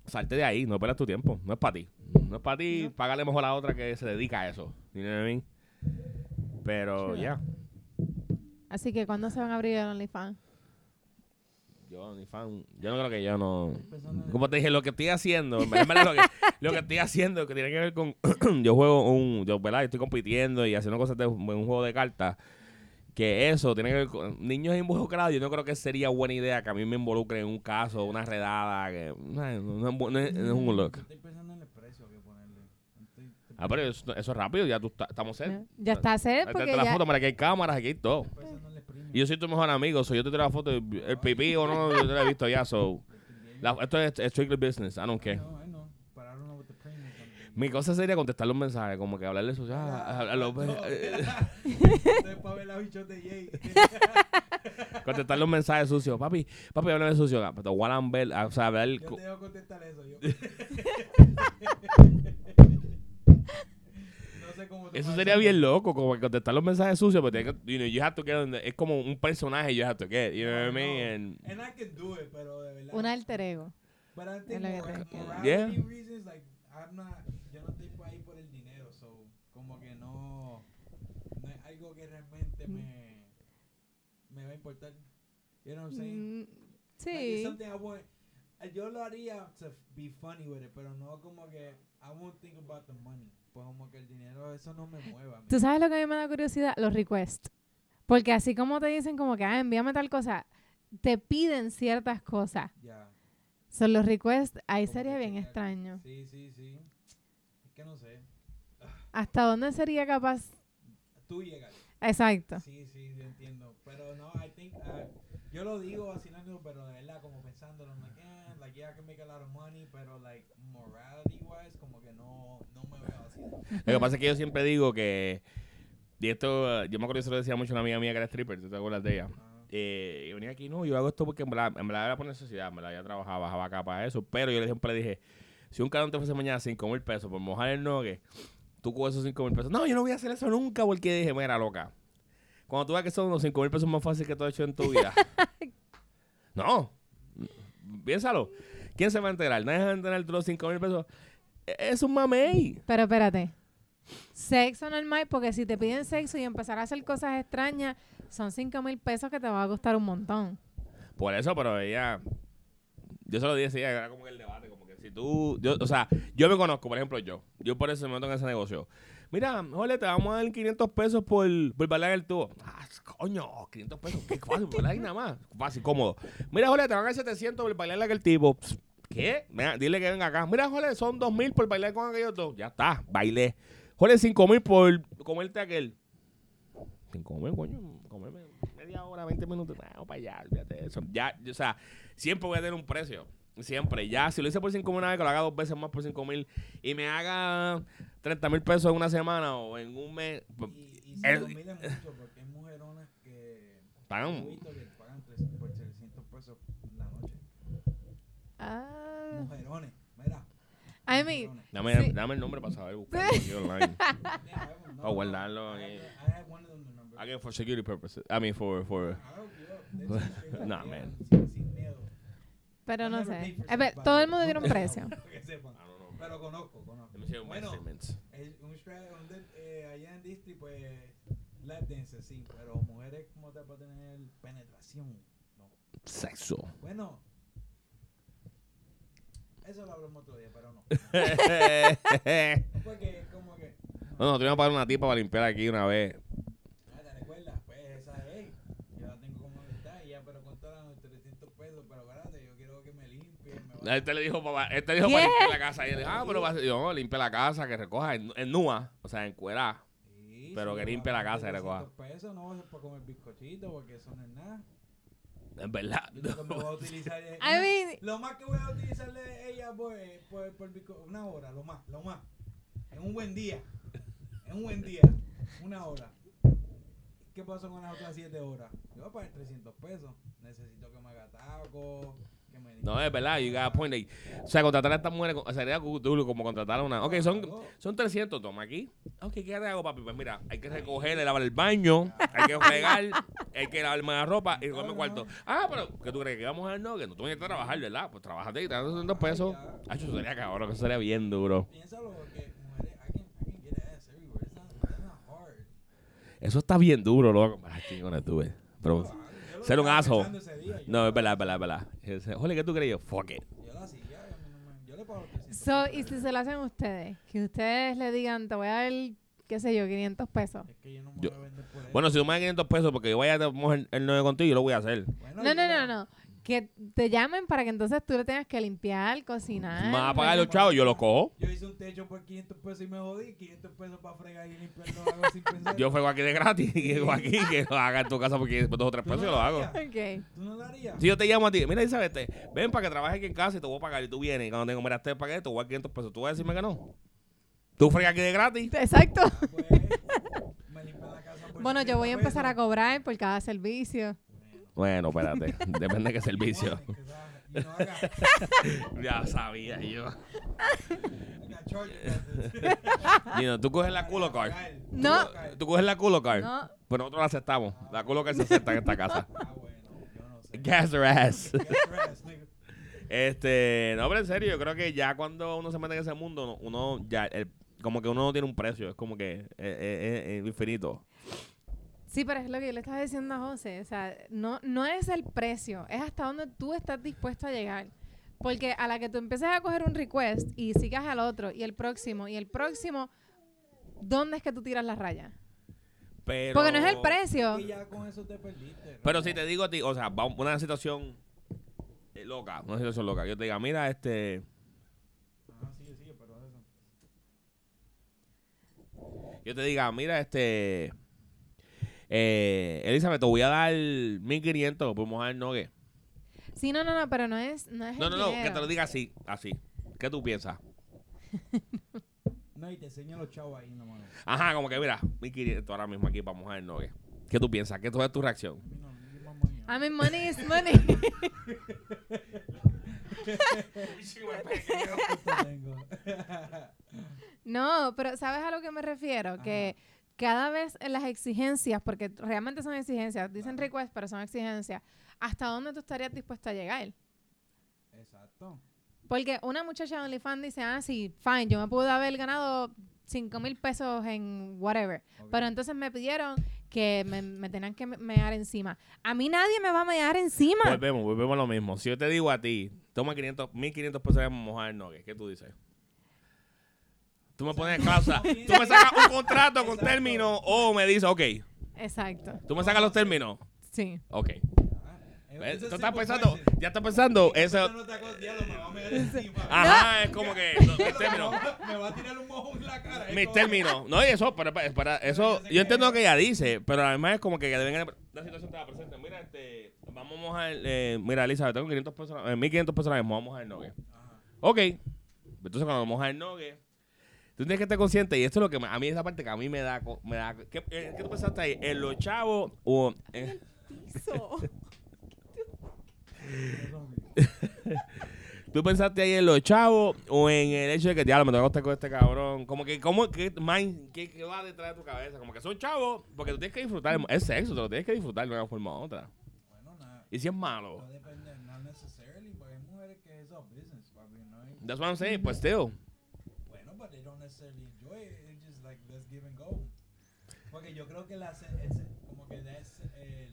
salte de ahí, no pierdas tu tiempo. No es para ti. No es para ti, No. págale mejor a otra que se dedica a eso. You know what I mean? Pero ya. Así que, ¿cuándo se van a abrir el OnlyFans? Yo, ni fan, yo no creo que yo no. Como te dije, lo que estoy haciendo, en verdad, lo, que, lo que estoy haciendo que tiene que ver con. yo juego un. Yo, ¿verdad? Estoy compitiendo y haciendo cosas de un, un juego de cartas. Que eso tiene que ver con niños involucrados. Yo no creo que sería buena idea que a mí me involucren en un caso, una redada. Que, no, no, no es bu- no es- no es un look. Estoy pensando en el precio que ponerle. Estoy- estoy Ah, pero eso, eso es rápido, ya tú está- estamos set. Ya está set porque está la ya... foto, mira, aquí hay cámaras, aquí hay todo. Y yo soy tu mejor amigo, so yo te tiro la foto, el pipí o no, yo te lo he visto ya, so. la- esto es es strictly business, I don't care. No, I know, but I don't know what the premium is gonna be. Mi cosa sería contestar los mensajes, como que hablarle eso. ah, a- a los- No, contestar los mensajes sucios. Papi, papi, háblame sucio. ah, Pero Wallan Bell, ah, o sea, ver. Yo te contestar eso. Yo. Eso sería bien loco, como que contestar los mensajes sucios, pero tiene que, you know, you have to get on the- es como un personaje, you have to get, you know what I mean? And- And I can do it, pero de verdad. Un alter ego. But I think que- morality Yeah. reasons, like, I'm not, yo no estoy por ahí por el dinero, so, como que no, no es algo que realmente me, me va a importar. You know what I'm saying? Mm, Like, sí. something I want- eh, yo lo haría to be funny with it, pero no como que I won't think about the money. Pues como que el dinero, eso no me mueva. ¿Tú sabes lo que a mí me da curiosidad? Los requests. Porque así como te dicen como que, ah, envíame tal cosa, te piden ciertas cosas. Ya. Son los requests, ahí como sería bien extraño. Sí, sí, sí. Es que no sé. ¿Hasta dónde sería capaz? Tú llegas. Exacto. Sí, sí, yo entiendo. Pero no, I think, uh, yo lo digo vacilando, pero de verdad, como pensándolo, I'm like, eh, like, yeah, I can make a lot of money, pero, like, morality wise, como que no, no me veo así. Lo que pasa es que yo siempre digo que, y esto, eh, yo me acuerdo que se lo decía mucho a una amiga mía que era stripper, ¿tú te acuerdas de ella? Eh, y venía aquí, no, yo hago esto porque en verdad, en verdad era por necesidad, en verdad ya trabajaba, bajaba acá para eso, pero yo le siempre le dije, si un cabrón te ofrece mañana 5 mil pesos por mojar el nogue, tú con esos 5 mil pesos, no, yo no voy a hacer eso nunca porque dije, mira, loca, cuando tú veas que son los 5 mil pesos más fáciles que tú has hecho en tu vida, no, piénsalo, ¿quién se va a enterar? Nadie se va a enterar de los 5 mil pesos, E- es un mamey. Pero espérate. Sexo normal, porque si te piden sexo y empezar a hacer cosas extrañas, son 5 mil pesos que te va a costar un montón. Por eso, pero ella. Yo se lo dije, sí, era como que el debate, tú. Yo, o sea, yo me conozco, por ejemplo, yo. Yo por eso me meto en ese negocio. Mira, Jole, te vamos a dar 500 pesos por, por bailar el tubo. Ah, coño, 500 pesos, qué fácil, bailar ahí nada más. Fácil, cómodo. Mira, Jole, te van a dar 700 por bailar aquel tipo. ¿Qué? Mira, dile que venga acá. Mira, Jole, son 2000 por bailar con aquellos dos. Ya está, bailé. Jole, 5000 por comerte aquel. 5000, coño, comerme media hora, 20 minutos. No, para allá, olvídate de eso. Ya, o sea, siempre voy a tener un precio. Siempre. Ya, si lo hice por 5 mil una vez, que lo haga dos veces más por 5 mil y me haga 30 mil pesos en una semana o en un mes. pues, Y, y el- 5 mil es mucho, porque hay mujeronas que Pagan- que pagan tres- por 300 pesos la noche. Ah. Mujerones, mira. I mean. Dame, Sí. dame el nombre para saber buscarlo aquí online. I no, Para guardarlo I have- I have one of them, the number. Again, for security purposes. I mean, for, for... I Nah, yeah, man. Pero no sé. paid for Eh, ve- sex, todo el the mundo tiene un precio. know. Pero conozco, conozco. Bueno, eh, allá en Disney, pues, lap dance, sí, pero mujeres como tal para tener penetración, no. Sexo. Bueno, eso lo hablamos otro día, pero no. no, Porque como que... no, te voy a pagar una tipa para limpiar aquí una vez. Ah, ¿Te recuerdas? Pues esa es, yo la tengo como está y ya, pero ¿cuánto eran los 300 pesos? Pero espérate, yo quiero que me limpie, me va Este le dijo, papá, este dijo ¿Qué? para limpiar la casa. Y él dijo, ah, pero va a ser- yo, no, limpia la casa, que recoja en, en nua, o sea, en cuera. Sí, Pero sí, que limpie la casa y recoja. 300 pesos no va a comer bizcochito porque eso no es nada. En verdad. Yo voy a utilizar I mean, Lo más que voy a utilizarle a ella pues, por, por bizco- una hora, lo más, lo más. En un buen día. En un buen día. Una hora. ¿Qué pasó con las otras 7 horas? Yo voy a pagar 300 pesos. Necesito que me haga taco, que me No, es verdad, you got a point. O sea, contratar a estas mujeres co- sería duro como contratar a una. Ok, son, son 300, toma aquí. Ok, ¿qué te hago, papi? Pues mira, hay que recoger, lavar el baño, hay que fregar, hay que lavarme la ropa y recogerme cuarto. Ah, pero, ¿qué tú crees? ¿Que vamos a ver? No, que no tú tienes que trabajar, ¿verdad? Pues trabajate y te dan dos pesos. Ah, eso sería cabrón, eso sería bien duro. Piénsalo porque. Eso está bien duro, loco. Ah, chingones, tú. Pero, lo ser un asshole. no, es verdad, es verdad, es verdad. Jole, ¿qué tú crees? Yo, fuck it. Yo lo hacía, yo, no le pago 300 So, y si se lo hacen ustedes, que ustedes le digan, te voy a dar, qué sé yo, 500 pesos. Es que yo no me Yo- voy a vender por eso. Bueno, si tú me das 500 pesos porque yo vaya a mojar el 9 contigo, yo lo voy a hacer. Bueno, No, no, yo- no, no. Que te llamen para que entonces tú le tengas que limpiar, cocinar. me vas a pagar los chavos, yo los cojo. Yo hice un techo por 500 pesos y me jodí. 500 pesos para fregar y limpiar lo hago sin pensar. Yo fuego aquí de gratis y llego aquí que lo haga en tu casa porque después dos o tres ¿Tú pesos no yo lo hago. harías? Ok. ¿Tú no lo harías? Si yo te llamo a ti, mira Isabel, te- ven para que trabajes aquí en casa y te voy a pagar y tú vienes y cuando tengo, mira, te pagué, te voy a dar 500 pesos. ¿Tú vas a decirme que no? ¿Tú fregas aquí de gratis? Exacto. Pues, me limpian la casa por Bueno, yo voy a 50 empezar a cobrar por cada servicio. Bueno, espérate. Depende de qué servicio. Ya sabía yo. Dino, tú coges la culo card. No. Tú coges la culo card. No. Pues nosotros la aceptamos. La culo card se acepta en esta casa. Ah, bueno, yo no sé. Gas her ass. Este, no, pero en serio, yo creo que ya cuando uno se mete en ese mundo, uno ya, el- como que uno no tiene un precio, es como que eh, eh, eh, es infinito. Sí, pero es lo que yo le estaba diciendo a José. O sea, no, no es el precio, es hasta donde tú estás dispuesto a llegar. Porque a la que tú empieces a coger un request y sigas al otro y el próximo y el próximo, ¿dónde es que tú tiras la raya? Pero, Porque no es el precio. Y ya con eso te perdiste. Pero si te digo a ti, o sea, va una situación eh, loca, una situación loca, yo te diga, mira, este, Ah, sí, sí, pero eso. yo te diga, mira, este, eh, Elizabeth, te voy a dar 1500 por mojar el nogue. Sí, no, no, no, pero no es, no es No, no, no, que te lo diga así, así. ¿Qué tú piensas? No, y te enseño los chavos ahí nomás. Ajá, como que mira, 1500 ahora mismo aquí para mojar el nogue. ¿Qué tú piensas? ¿Qué es tu reacción? I mean, money is money. No, pero ¿sabes a lo que me refiero? Que cada vez en las exigencias, porque realmente son exigencias, dicen request, pero son exigencias, ¿hasta dónde tú estarías dispuesta a llegar? Exacto. Porque una muchacha de OnlyFans dice, ah, sí, fine, yo me pude haber ganado 5 mil pesos en whatever. Pero entonces me pidieron que me, me tenían que me- mear encima. A mí nadie me va a mear encima. Volvemos, volvemos a lo mismo. Si yo te digo a ti, toma 500, 1500 pesos de mojar el nogue, ¿qué tú dices? Tú me pones cláusula, tú me sacas un contrato con Exacto. términos o me dices, ok, Exacto. tú me sacas los términos, Sí. ok. Ah, ¿Ves? Tú es estás simple pensando, question. ya estás pensando, Eso eso, no te acuerdas, diablo, me va a meter encima. ajá, es como que, no, mis términos, Me va a tirar un mojón en la cara. mis términos, no, y eso, para, para, eso, yo entiendo lo que ella dice, pero además es como que deben, la situación la presente, mira, este, vamos a mojar, eh, mira, Elizabeth, tengo 500 pesos, eh, 1500 pesos ahora mismo, vamos a mojar el nogue. Ajá. Ok. Entonces cuando mojas el nogue, tú tienes que estar consciente, y esto es lo que me- a mí esa parte que a mí me da, co- me da ¿qué, eh, ¿qué tú pensaste ahí? ¿En los chavos o en- Piso. tú pensaste ahí en los chavos o en el hecho de que diablo me tengo que acostar con este cabrón? Como que, ¿cómo, qué, mind, qué, qué va detrás de tu cabeza? Como que son chavos, porque tú tienes que disfrutar, es sexo, te lo tienes que disfrutar de una forma u otra. Bueno, nada. Y si es malo, No depende, not necessarily, porque hay mujeres que es business, papi, ¿no? hay- that's what I'm saying, pues still. Don't necessarily enjoy it. It's just like, let's give and go. Porque yo creo que la, como que that's, el,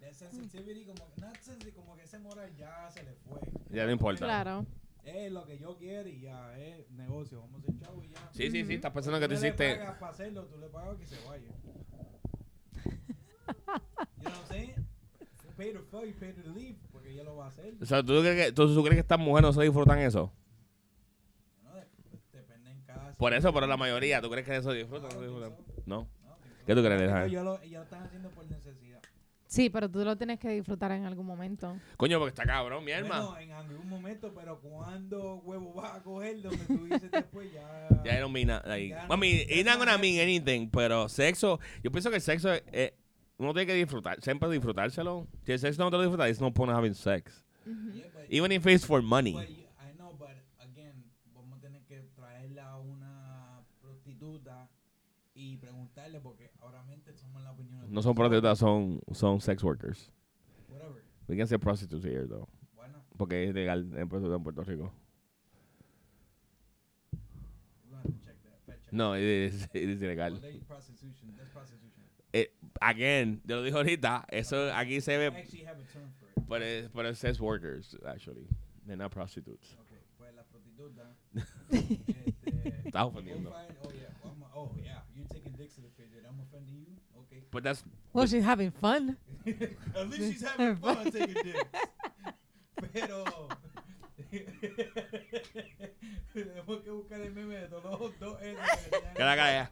that sensitivity, como, not sensitive, como que ese moral ya se le fue. Ya no importa. Claro. Es lo que yo quiero y ya, es negocio, vamos a ser chavo y ya. Sí, sí, sí, estás pensando que Tú tú le hiciste... pagas para hacerlo, tú le pagas que se vaya. you know what I'm saying? Pay to fuck, you pay to leave, porque ella lo va a hacer. O sea, ¿tú crees que, tú, tú crees que estas mujeres no se disfrutan eso? ¿no? De- Depende en cada Por eso, pero la mayoría, ¿tú crees que eso disfrutan? ¿No disfrutan? No. No, ¿Qué tú crees, yo lo, ellos lo están haciendo por necesidad. Sí, pero tú lo tienes que disfrutar en algún momento. Coño, porque está cabrón, mi alma. Bueno, en algún momento, pero cuando huevo vas a coger donde tú dices después ya. Ya I don't mean that, like, Ya I no- it's not gonna mean anything, pero sexo, yo pienso que el sexo, eh, uno tiene que disfrutar, siempre disfrutárselo. Si el sexo no te lo disfrutas, it's no point in having sex. Ujú. Yeah, but- Even if it's for money. but you- I know, but again, vamos a tener que traerla a una prostituta y preguntarle porque ahora mente somos la opinión. No son prostitutas, son, son sex workers. Whatever. We can say prostitutes here, though. Not? Porque es legal en Puerto Rico. No, it is, it is ilegal. Well, they prostitution. That's prostitution. Again, yo lo dije ahorita, eso aquí se ve, for it. but it's, but it's sex workers, actually. They're not prostitutes. Okay, pues la prostituta. este, Estás ofendiendo. oh yeah, oh yeah, you're taking dicks to the face. I'm offending you. Okay. But that's, Well, she's having fun. At least she's having fun taking dicks. Pero. Tenemos que buscar el meme de todos los dos. N que tenían cara, cara,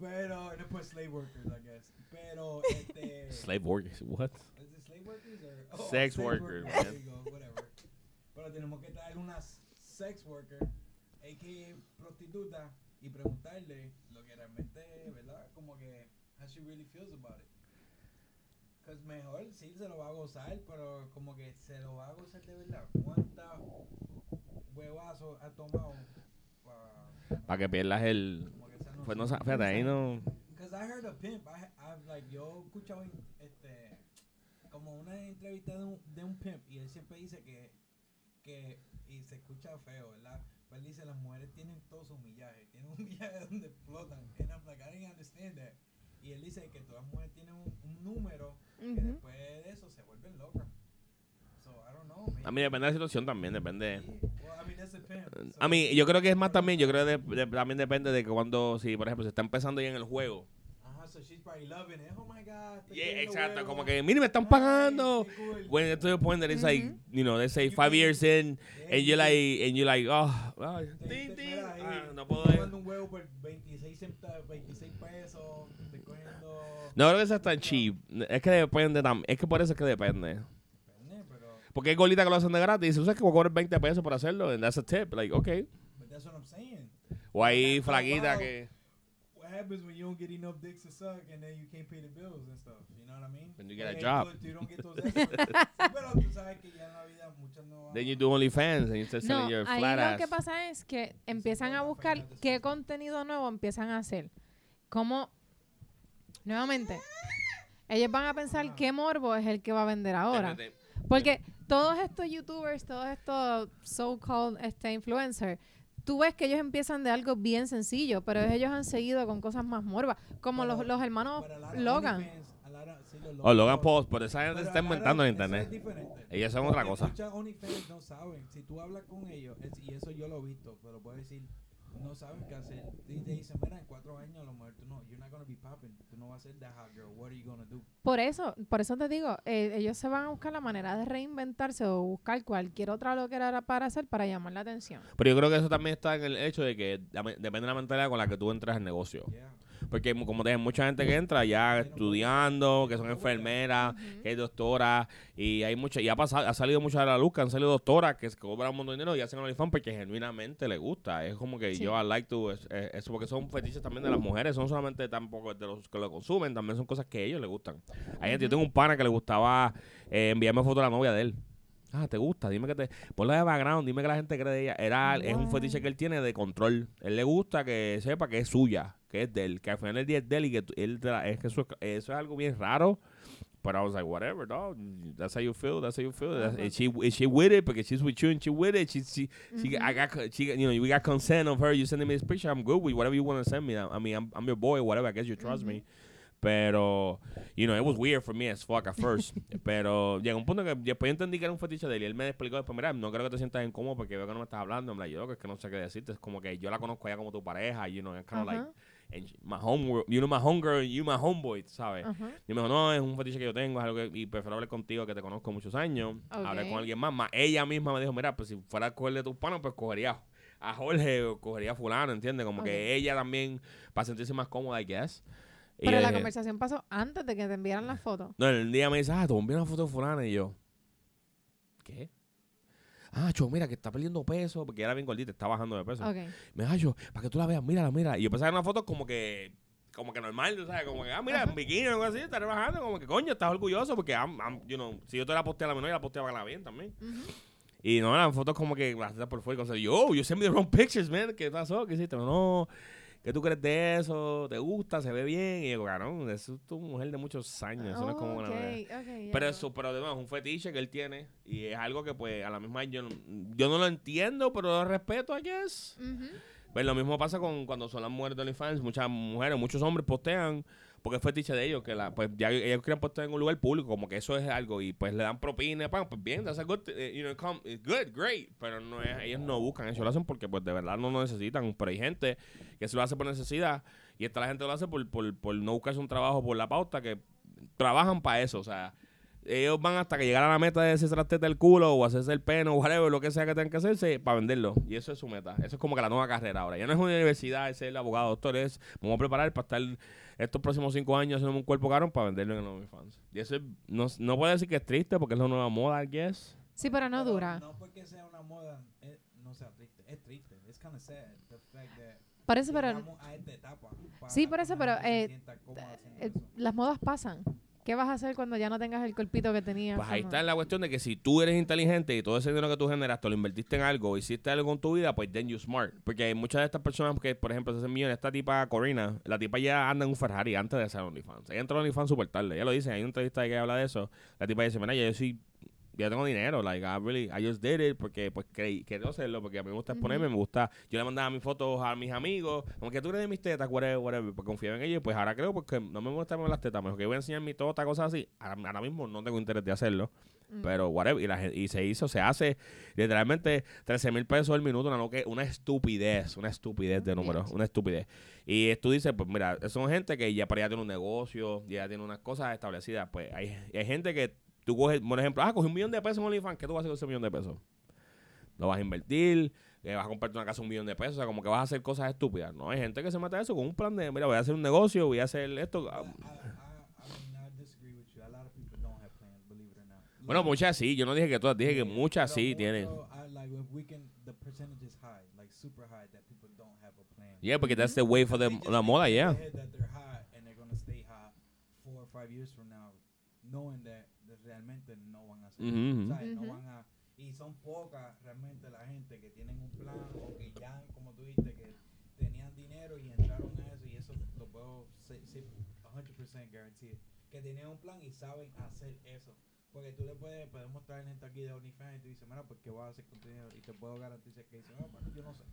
Pero, después slave workers, I guess. Pero, este. slave workers, what? ¿Es de slave workers or oh, Sex sex workers, There man. you go, whatever. Pero tenemos que traer una sex worker, a.k.a. prostituta, y preguntarle lo que realmente, ¿verdad? Como que, how she really feels about it. Because mejor sí se lo va a gozar, pero como que se lo va a gozar de verdad. ¿Cuánta huevazo ha tomado para Para que pierdas el... no Pues no, fíjate, ahí no... Because I heard a pimp, I, I've like, yo he escuchado este, como una entrevista de un, de un pimp y él siempre dice que, que, y se escucha feo, ¿verdad? Él dice las mujeres tienen todo su millaje, tienen un millaje donde explotan. And I'm like, I didn't understand that. Y él dice que todas las mujeres tienen un, un número que Ujú. después de eso se vuelven locas. So, I don't know, A mí depende de la situación también, depende... So, A mí, yo creo que es más también, yo creo que de- de- también depende de que cuando, si por ejemplo se está empezando ya en el juego. So she's probably loving it. Oh my God. Yeah, exacto, como que, mire, me están pagando. cool. When it's to the point that it's like, you know, they say You five years in, Yeah, and you you're like, and you're like, oh, ahí, Ah, no puedo ir. tomando un huevo por 26, centa- 26 pesos, estoy cogiendo... No creo que sea tan cheap. Es que depende también. Es que por eso es que depende. Porque hay golitas que lo hacen de gratis. Tú sabes que voy a cobrar 20 pesos por hacerlo. And that's a tip. Like, okay. But that's what I'm saying. O hay que. Happens when you don't get enough dicks to suck and then you can't pay the bills and stuff? You know what I mean? When you get a Like, job. You, you don't get those extras. Sí, pero tú sabes que ya en la vida muchas no van Then you a- do OnlyFans and you start No, selling your ahí flat lo ass. que pasa es que empiezan a buscar qué contenido nuevo empiezan a hacer. Como, nuevamente, ellos van a pensar qué morbo es el que va a vender ahora. Porque todos estos youtubers, todos estos so-called este, influencers, tú ves que ellos empiezan de algo bien sencillo, pero ellos han seguido con cosas más morbas, como los, Pero- los hermanos pero a la hora Logan. Sí, los Oh, Logan Logan Paul, pero esa gente Pero se está inventando en es internet. diferente. Ellos son otra cosa. Muchas OnlyFans no saben. Si tú hablas con ellos, es- y eso yo lo he visto, pero puedo decir, no saben qué hacer. Y te dicen, mira, en cuatro años a lo mejor tú no, you're not gonna be popping. Tú no vas a ser that hot girl. What are you gonna do? Por eso, por eso te digo, eh, ellos se van a buscar la manera de reinventarse o buscar cualquier otra loquera para hacer para llamar la atención. Pero yo creo que eso también está en el hecho de que depende de la mentalidad con la que tú entras al negocio. Yeah. Porque como dicen, mucha gente que entra ya estudiando, que son enfermeras, que es doctora, y hay mucha, y ha pasado, ha salido mucha de la luz, que han salido doctoras que, cobran un montón de dinero y hacen OnlyFans porque genuinamente les gusta. Es como que Sí. yo I like to, es- es- eso porque son fetiches también de las mujeres, son solamente tampoco de los que lo consumen, también son cosas que a ellos les gustan. Hay gente, yo tengo un pana que le gustaba eh, enviarme fotos de la novia de él. Ah, ¿te gusta? Dime que te... Ponla de background, dime que la gente cree de ella. Era, es un fetiche que él tiene de control. Él le gusta que sepa que es suya, que es de él, que al final del día es de él y que él es que eso, es- eso es algo bien raro. But I was like, whatever, dog. That's how you feel. That's how you feel. That's, is she is she with it? Because she's with you and she with it. She she, she I got she you know we got consent of her. You sending me this picture. I'm good with whatever you want to send me. I mean, I'm, I'm your boy. Whatever. I guess you trust me. Pero, you know, it was weird for me as fuck at first. Pero llegó un punto que después yo entendí que era un fetiche de él. Y él me explicó después, mira, no creo que te sientas incómodo porque veo que no me estás hablando. I'm like, yo que es que no sé qué decirte. Es como que yo la conozco ya como tu pareja. You know, it's kind of like, Ajá, and my home, you know, my homegirl, you my homeboy, ¿sabes? Y me dijo, no, es un fetiche que yo tengo, es algo que, y prefiero hablar contigo que te conozco muchos años. Hablar Ok. con alguien más. más. Ella misma me dijo, mira, pues si fuera a coger de tus panos, pues cogería a Jorge o cogería a fulano, ¿entiendes? Como que ella también, para sentirse más cómoda, I guess. Pero la conversación pasó antes de que te enviaran la foto. no, el día me dice, ah, te envié una foto de fulana. Y yo, ¿qué? Ah, cho, mira, que está perdiendo peso, porque era bien gordita, está bajando de peso. Ok. Me dijo, "Ah, cho, para que tú la veas, mírala, mira. Y yo pensaba en una foto como que como que normal, tú ¿sabes? Como que, ah, mira, en bikini o algo así, está trabajando, como que, coño, estás orgulloso porque, I'm- I'm, you know, si yo te la posté a la menor, yo la posté a la bien también. Ujú. Y no, las fotos como que las por fuera, como, yo, you sent me the wrong pictures, man, ¿qué pasó? ¿Qué hiciste? No, ¿qué tú crees de eso? ¿Te gusta? ¿Se ve bien? Y yo, cabrón, eso es tu mujer de muchos años, eso no es como una... Ok, ok, Pero eso, pero de nuevo, es un fetiche que él tiene y es algo que pues a la misma yo no, yo no lo entiendo, pero lo respeto, I guess. Ujú. Pues lo mismo pasa con cuando son las mujeres de OnlyFans, muchas mujeres, muchos hombres postean porque es fetiche de ellos, que la, pues ya ellos quieren postear en un lugar público, como que eso es algo, y pues le dan propina, pan, pues bien, that's a good, eh, you know, come, good, great, pero no es, ellos no buscan eso, lo hacen porque pues de verdad no lo necesitan, pero hay gente que se lo hace por necesidad, y esta la gente lo hace por, por, por no buscarse un trabajo por la pauta, que trabajan para eso, o sea, ellos van hasta que llegar a la meta de hacerse la teta del culo o hacerse el pelo o whatever, lo que sea que tengan que hacerse para venderlo. Y eso es su meta. Eso es como que la nueva carrera ahora. Ya no es una universidad, es ser abogado, doctor, es voy a preparar para estar estos próximos cinco años haciendo un cuerpo caro para venderlo en el OnlyFans. Y eso es- no, no puedo decir que es triste porque es la nueva moda, I guess. Sí, pero no Pero dura. No porque sea una moda, eh, no sea triste. Es triste. Es kind of sad. The fact that Por eso, pero a esta etapa. para Sí, una pero, eh, eh, las modas pasan. ¿Qué vas a hacer cuando ya no tengas el cuerpito que tenías? Pues ahí está la cuestión de que si tú eres inteligente y todo ese dinero que tú generaste lo invertiste en algo, hiciste algo con tu vida, pues then you smart. Porque hay muchas de estas personas que, por ejemplo, se hacen millones. Esta tipa, Corina, la tipa ya anda en un Ferrari antes de hacer OnlyFans. Ella entró a OnlyFans súper tarde. Ella lo dice, hay una entrevista que habla de eso. La tipa dice, mira, yo sí, ya tengo dinero. Like, I really, I just did it porque pues creí, quiero hacerlo porque a mí me gusta exponerme, me gusta. Yo le mandaba mis fotos a mis amigos, como que tú eres de mis tetas, whatever, whatever, porque confiaba en ellos. Pues ahora creo porque no me gusta las tetas, mejor que voy a enseñar mi tota, cosas así. Ahora, ahora mismo no tengo interés de hacerlo. Mm. Pero whatever, y, la y se hizo, se hace literalmente 13 mil pesos al minuto, una, una estupidez, una estupidez de números, una estupidez. Y tú dices, pues mira, son gente que ya para allá tiene un negocio, ya tiene unas cosas establecidas. Pues hay, hay gente que tú coges, por ejemplo, ah, cogí un millón de pesos en OnlyFans, ¿qué tú vas a hacer con ese millón de pesos? Lo vas a invertir, eh, vas a comprarte una casa un millón de pesos, o sea, como que vas a hacer cosas estúpidas. No, hay gente que se mete a eso con un plan de, mira, voy a hacer un negocio, voy a hacer esto. not. Bueno, muchas sí, yo no dije que todas, dije que muchas sí tienen. Yeah, porque that's the way for the, la moda, yeah. knowing that, no. No van a, y son pocas realmente la gente que tienen un plan o que ya, como tú dijiste, que tenían dinero y entraron a eso y eso lo puedo ser, 100% guarantee que tenían un plan y saben hacer eso. Porque tú le puedes, podemos traer gente aquí de OnlyFans y tú dices, mira, pues qué vas a hacer con tu dinero y te puedo garantizar que dice, ah, bueno, yo no sé.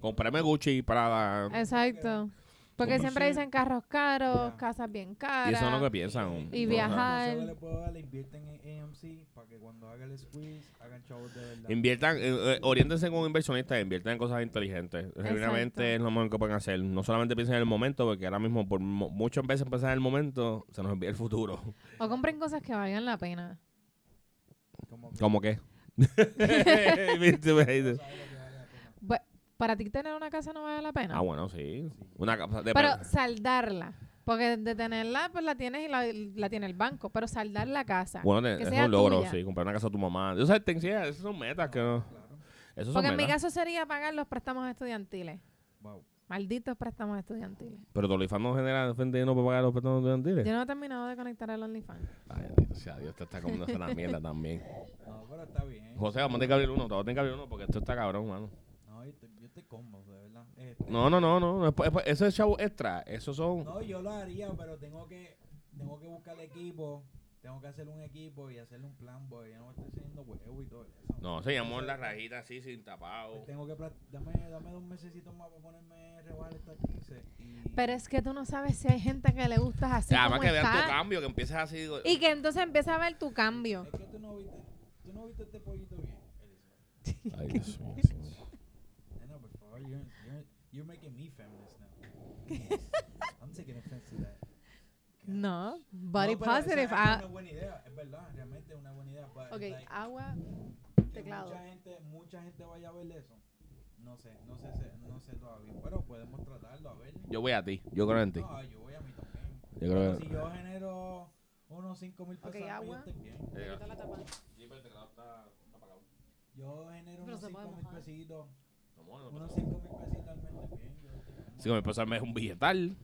Comprarme Gucci para... Exacto. Porque Como siempre si- dicen carros caros, casas bien Y caras. eso es lo que piensan. Y viajar. Consejo que le puedo dar, invierten en AMC para que cuando haga el squeeze hagan chavos de verdad. Inviertan, eh, eh, oriéntense con inversionistas, inviertan en cosas inteligentes. Genuinamente es lo mejor que pueden hacer. No solamente piensen en el momento, porque ahora mismo, por mu- muchas veces pensar en el momento, se nos envía el futuro. O compren cosas que valgan la pena. Como que ¿Cómo qué? Para ti tener una casa no vale la pena. ah, bueno, sí. Una capa de Pero saldarla. Porque de tenerla, pues la tienes y la, la tiene el banco. Pero saldar la casa. Bueno, que es sea un logro, tuya. sí. Comprar una casa a tu mamá. Yo sé, esas son metas que no. Son Porque en mi caso sería pagar los préstamos estudiantiles. Wow. Malditos préstamos estudiantiles. Pero tu OnlyFans no genera dinero para pagar los préstamos estudiantiles. Yo no he terminado de conectar el OnlyFans. Ay, Dios, sea, Dios te está comiendo esa mierda también. No, pero está bien. José, vamos a tener que abrir uno. Te vamos a tener que abrir uno porque esto está cabrón, mano. No, yo estoy, yo estoy cómodo, de verdad. Este, No, no, no, no. Eso es chavo extra. Esos son. No, yo lo haría, pero tengo que, tengo que buscar equipo. Tengo que hacer un equipo y hacerle un plan, porque yo no me estoy haciendo huevo y todo eso. No, se llamó la rajita así, sin tapado. Pues tengo que, dame, dame dos mesecitos más para ponerme rebajar estas 15 y... Pero es que tú no sabes si hay gente que le gustas así Además como que vean tu cambio, que empieces así. digo, Y que entonces empieza a ver tu cambio. Es que tú no viste, tú no viste este pollito bien, Elizabeth. Ay, Dios mío. You're, you're, you're making me feminist now. I'm taking offense to that. No, body No, esa positive. Es ah, una buena idea, es verdad, realmente es una buena idea. but ok, it's like, agua, teclado. Mucha gente, mucha gente vaya a ver eso. No sé, no sé, no sé todavía, pero podemos tratarlo a ver. Yo voy a ti. Yo creo en ti. No, yo voy a mí también. Yo creo que. si yo genero unos 5 mil pesos, Ok, al mes, agua. yo estoy bien. Tapa. Yo genero Pero unos se 5 puede mil mojar. Unos 5 mil pesitos al mes es bien. yo estoy como- Si me pasa es un billetal.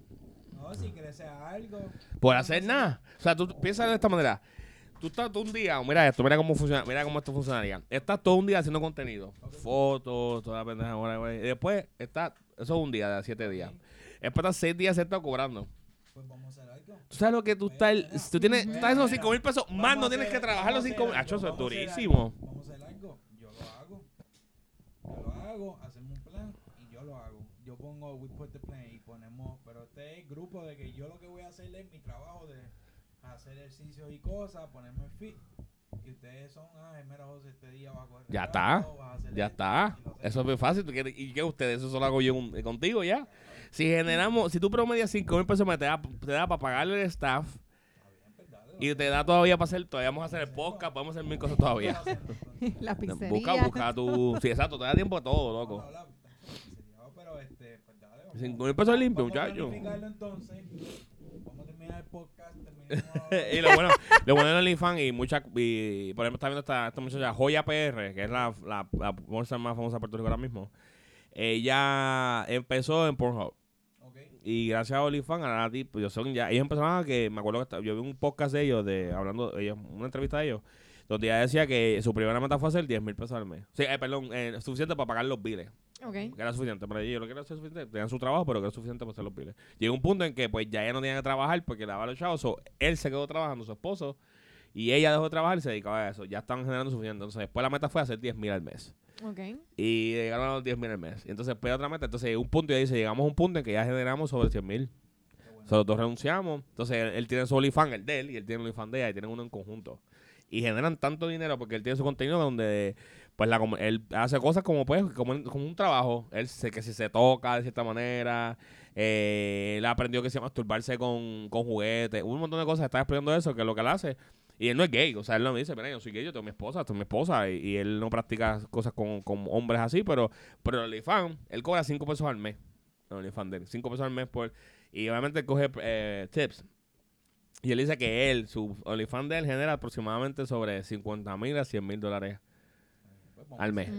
No, si crece algo. Por hacer nada. O sea, tú piensas de esta manera. Tú estás todo un día, mira esto, mira cómo funciona, mira cómo esto funcionaría. Estás todo un día haciendo contenido. Fotos, toda la pendeja. Y después, está, eso es un día de siete días. Después estás seis días sentado cobrando. Pues vamos a hacer algo. Tú sabes lo que tú estás, tú tienes, tú estás haciendo cinco mil pesos, Vamos más no tienes hacer- que trabajar los vamos a cinco mil. hacer Acho, eso es durísimo. Vamos a hacer algo. Yo lo hago. Yo lo hago, hacemos un plan y yo lo hago. Yo pongo we put the plan y ponemos, pero este es grupo de que yo lo que voy a hacer es mi trabajo de hacer ejercicios y cosas, ponerme fit. Y ustedes son, ah, mira José, este día va a correr. Ya está, Ya está. lo. Eso es muy fácil. ¿Tú quieres- ¿Y qué ustedes? Eso solo hago yo un- contigo ya. Si generamos, si tú promedias cinco mil pesos, me te da, te da para pagarle el staff pues lo y te da todavía para hacer, todavía vamos a hacer el podcast, podemos hacer mil cosas todavía. La pizzería. Busca, busca tu. Sí, exacto, te da tiempo a todo, No, loco. 5 pesos limpio, muchachos. y lo bueno, lo bueno de OnlyFans y mucha, y, por ejemplo, está viendo esta, esta muchacha Joya PR, que es la, la, bolsa más famosa de Puerto Rico ahora mismo. Ella empezó en Pornhub. Y gracias a OnlyFans, ahora tipo, yo son ya, ellos empezaron a que, me acuerdo que yo vi un podcast de ellos, de hablando, ellos, una entrevista de ellos, donde ella decía que su primera meta fue hacer 10 mil pesos al mes. Sí, eh, perdón, eh, suficiente para pagar los biles. Ok. Que era suficiente, pero ellos lo que era suficiente, tenían su trabajo, pero que era suficiente para hacer los biles. Llegó un punto en que pues ya ella no tenía que trabajar porque daba los chavos, so, él se quedó trabajando, su esposo, y ella dejó de trabajar y se dedicaba a eso. Ya estaban generando suficiente. Entonces después la meta fue hacer 10 mil al mes. Ok. Y llegaron a los 10 mil al mes. Y entonces después otra meta. Entonces llegó un punto y ella dice, llegamos a un punto en que ya generamos sobre 100 mil. Bueno. Dos renunciamos. Entonces él, él tiene su OnlyFans, el de él, y él tiene el OnlyFans de ella, y tienen uno en conjunto. Y generan tanto dinero porque él tiene su contenido donde pues la, él hace cosas como pues como, un trabajo. Él sé que si se toca de cierta manera, eh, él aprendió que se masturbarse con, con juguetes, un montón de cosas. Está explicando eso, que es lo que él hace. Y él no es gay, o sea, él no me dice, mira, yo soy gay, yo tengo mi esposa, tengo mi esposa, y, y él no practica cosas con, con hombres así, pero, pero el OnlyFans, él cobra 5 pesos al mes. El OnlyFans de él, 5 pesos al mes por... Y obviamente coge eh, tips. Y él dice que él, su OnlyFans de él genera aproximadamente sobre 50 mil a 100 mil dólares. Pues al mes.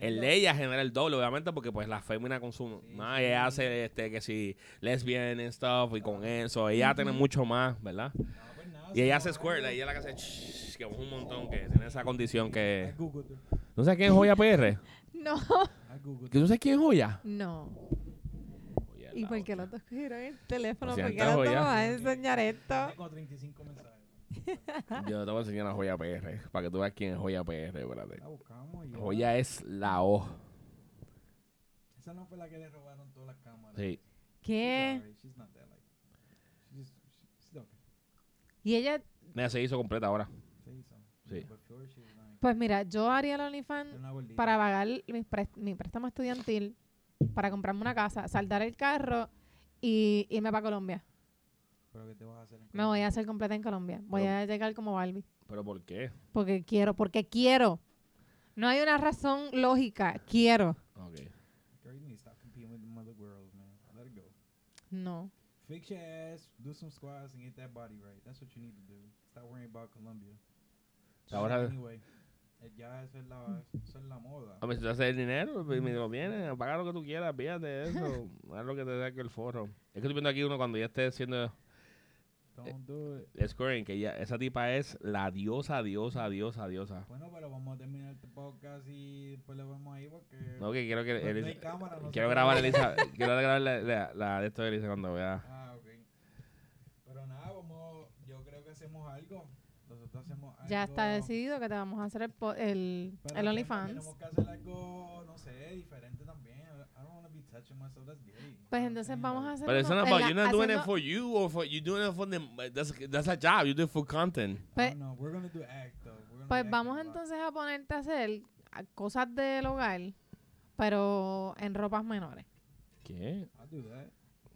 El de ella genera el doble, obviamente, porque pues la fémina consume Sí, más. sí. Ella hace este que si lesbian y stuff y con eso. Ella tiene mucho más, ¿verdad? No, pues nada, Y ella hace squirt, ella es la que hace shhh, que es un montón que tiene esa condición que... ¿No sabes quién es Joya PR? No. ¿Que ¿Tú sabes quién es Joya? No. Joya ¿Y por qué los dos cogieron el teléfono? Si ¿Por qué los dos vas a enseñar esto? Tiene como 35 mensajes. Yo te voy a enseñar a Joya PR, para que tú veas quién es Joya PR, espérate. La buscamos y. Joya es la O. Esa no fue la que le robaron todas las cámaras. Sí. ¿Qué? Sorry, she's not that like. She's, she's okay. Y ella, Mira, se hizo completa ahora. Se hizo. Sí. Like, pues mira, yo haría el OnlyFans era una gordita. para pagar mi, pres- mi préstamo estudiantil, para comprarme una casa, saldar el carro y irme para Colombia. Pero ¿qué te vas a hacer? en Me voy Colombia? a hacer completa en Colombia. Voy Pero- a llegar como Barbie. ¿Pero por qué? Porque quiero, porque quiero. No hay una razón lógica. Quiero. Ok. Girl, you need to stop competing with them other girls, man. Let it go. No. Fix your ass, do some squats, and get that body right. That's what you need to do. Stop worrying about Colombia. Ahora- Anyway, eh, ya eso es la, eso es la moda. A ver, si tú haces el dinero, pues, me lo vienes, paga lo que tú quieras, fíjate de eso. Haz lo que te dé el forro. Es que estoy viendo aquí uno cuando ya esté haciendo Don't do it. scoring, que ya, esa tipa es la diosa, diosa, diosa, diosa. Bueno, pero vamos a terminar este podcast y después lo vemos ahí porque... No, que quiero que pues, Elisa- hay cámara, no quiero grabar. Elisa, quiero grabar la, la, la de esto de Elisa cuando vea. Ah, ok. Pero nada, vamos, yo creo que hacemos algo. Nosotros hacemos algo. Ya está decidido que te vamos a hacer el, el, el OnlyFans. Tenemos que hacer algo, no sé, diferente that's gay. Pues entonces vamos a hacer But it's not about, you're not doing it Haciendo- for you or for, you're doing it for them. That's, that's a job, you do it for content. Pues- no, we're gonna do act though. We're gonna Pues be vamos entonces a ponerte a hacer cosas del hogar, pero en ropas menores. ¿Qué? I'll do that.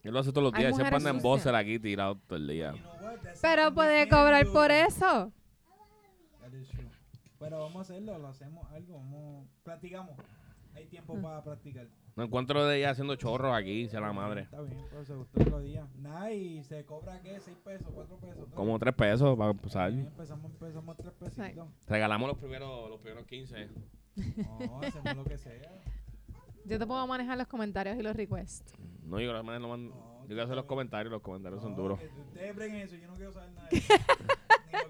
Él lo hace todos los días, se pone en boxer aquí tirado todo el día. You know Pero puede cobrar do. por eso. That is true. Pero vamos a hacerlo, lo hacemos algo, vamos, practicamos. Hay tiempo Mm. para practicar. No encuentro de ella haciendo chorros aquí, sea la madre. Está bien, pero se gustó otro día. Nada, y se cobra qué, 6 pesos, 4 pesos. Como tres pesos para empezar. bien, Empezamos, empezamos 3 pesitos. Regalamos los primeros, los primeros 15. No, hacemos lo que sea. Yo te puedo manejar los comentarios y los requests. No, yo creo que no yo quiero hacer los comentarios, los comentarios son No, duros. que Ustedes breguen eso, yo no quiero saber nada de eso.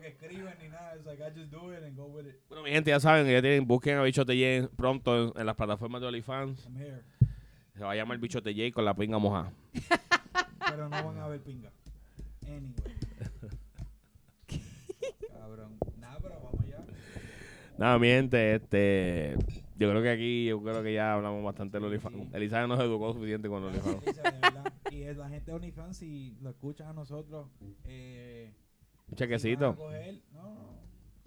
Que escriben, ni nada. It's like, I just do it and go with it. Bueno, mi gente, ya saben, ya tienen, busquen a Bichote J pronto en, en las plataformas de OnlyFans. I'm here. Se va a llamar Bichote J con la pinga mojada. Pero no van a ver pinga. Anyway. Cabrón. Nada, pero vamos ya. Nada, mi gente, este... Yo creo que aquí, yo creo que ya hablamos bastante de Sí, OnlyFans. sí. Elizabeth nos educó suficiente con OnlyFans. De verdad. Y la gente de OnlyFans, si lo escuchan a nosotros, eh, Un si van a coger, no, no,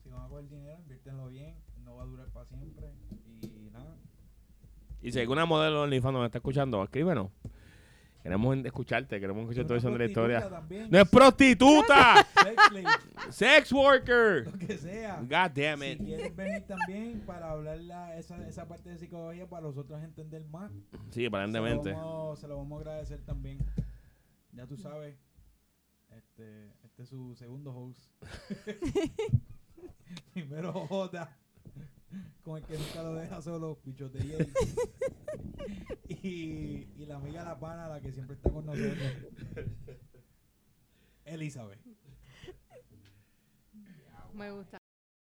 si van a coger dinero, inviértenlo bien, no va a durar para siempre. Y nada, Y si alguna modelo de OnlyFans nos está escuchando, escríbenos. Queremos escucharte, queremos escuchar Una versión de la historia. también, ¡No es prostituta! sex slave, ¡Sex worker! lo que sea. God damn Si it. quieres venir también para hablar la, esa, esa parte de psicología para nosotros entender más, Sí, se aparentemente. lo, vamos, se lo vamos a agradecer también. Ya tú sabes, este, este es su segundo host. Primero J, con el que nunca lo deja solo, Pichote Jay. y, y la amiga La Pana, la que siempre está con nosotros. Elizabeth. Me gusta.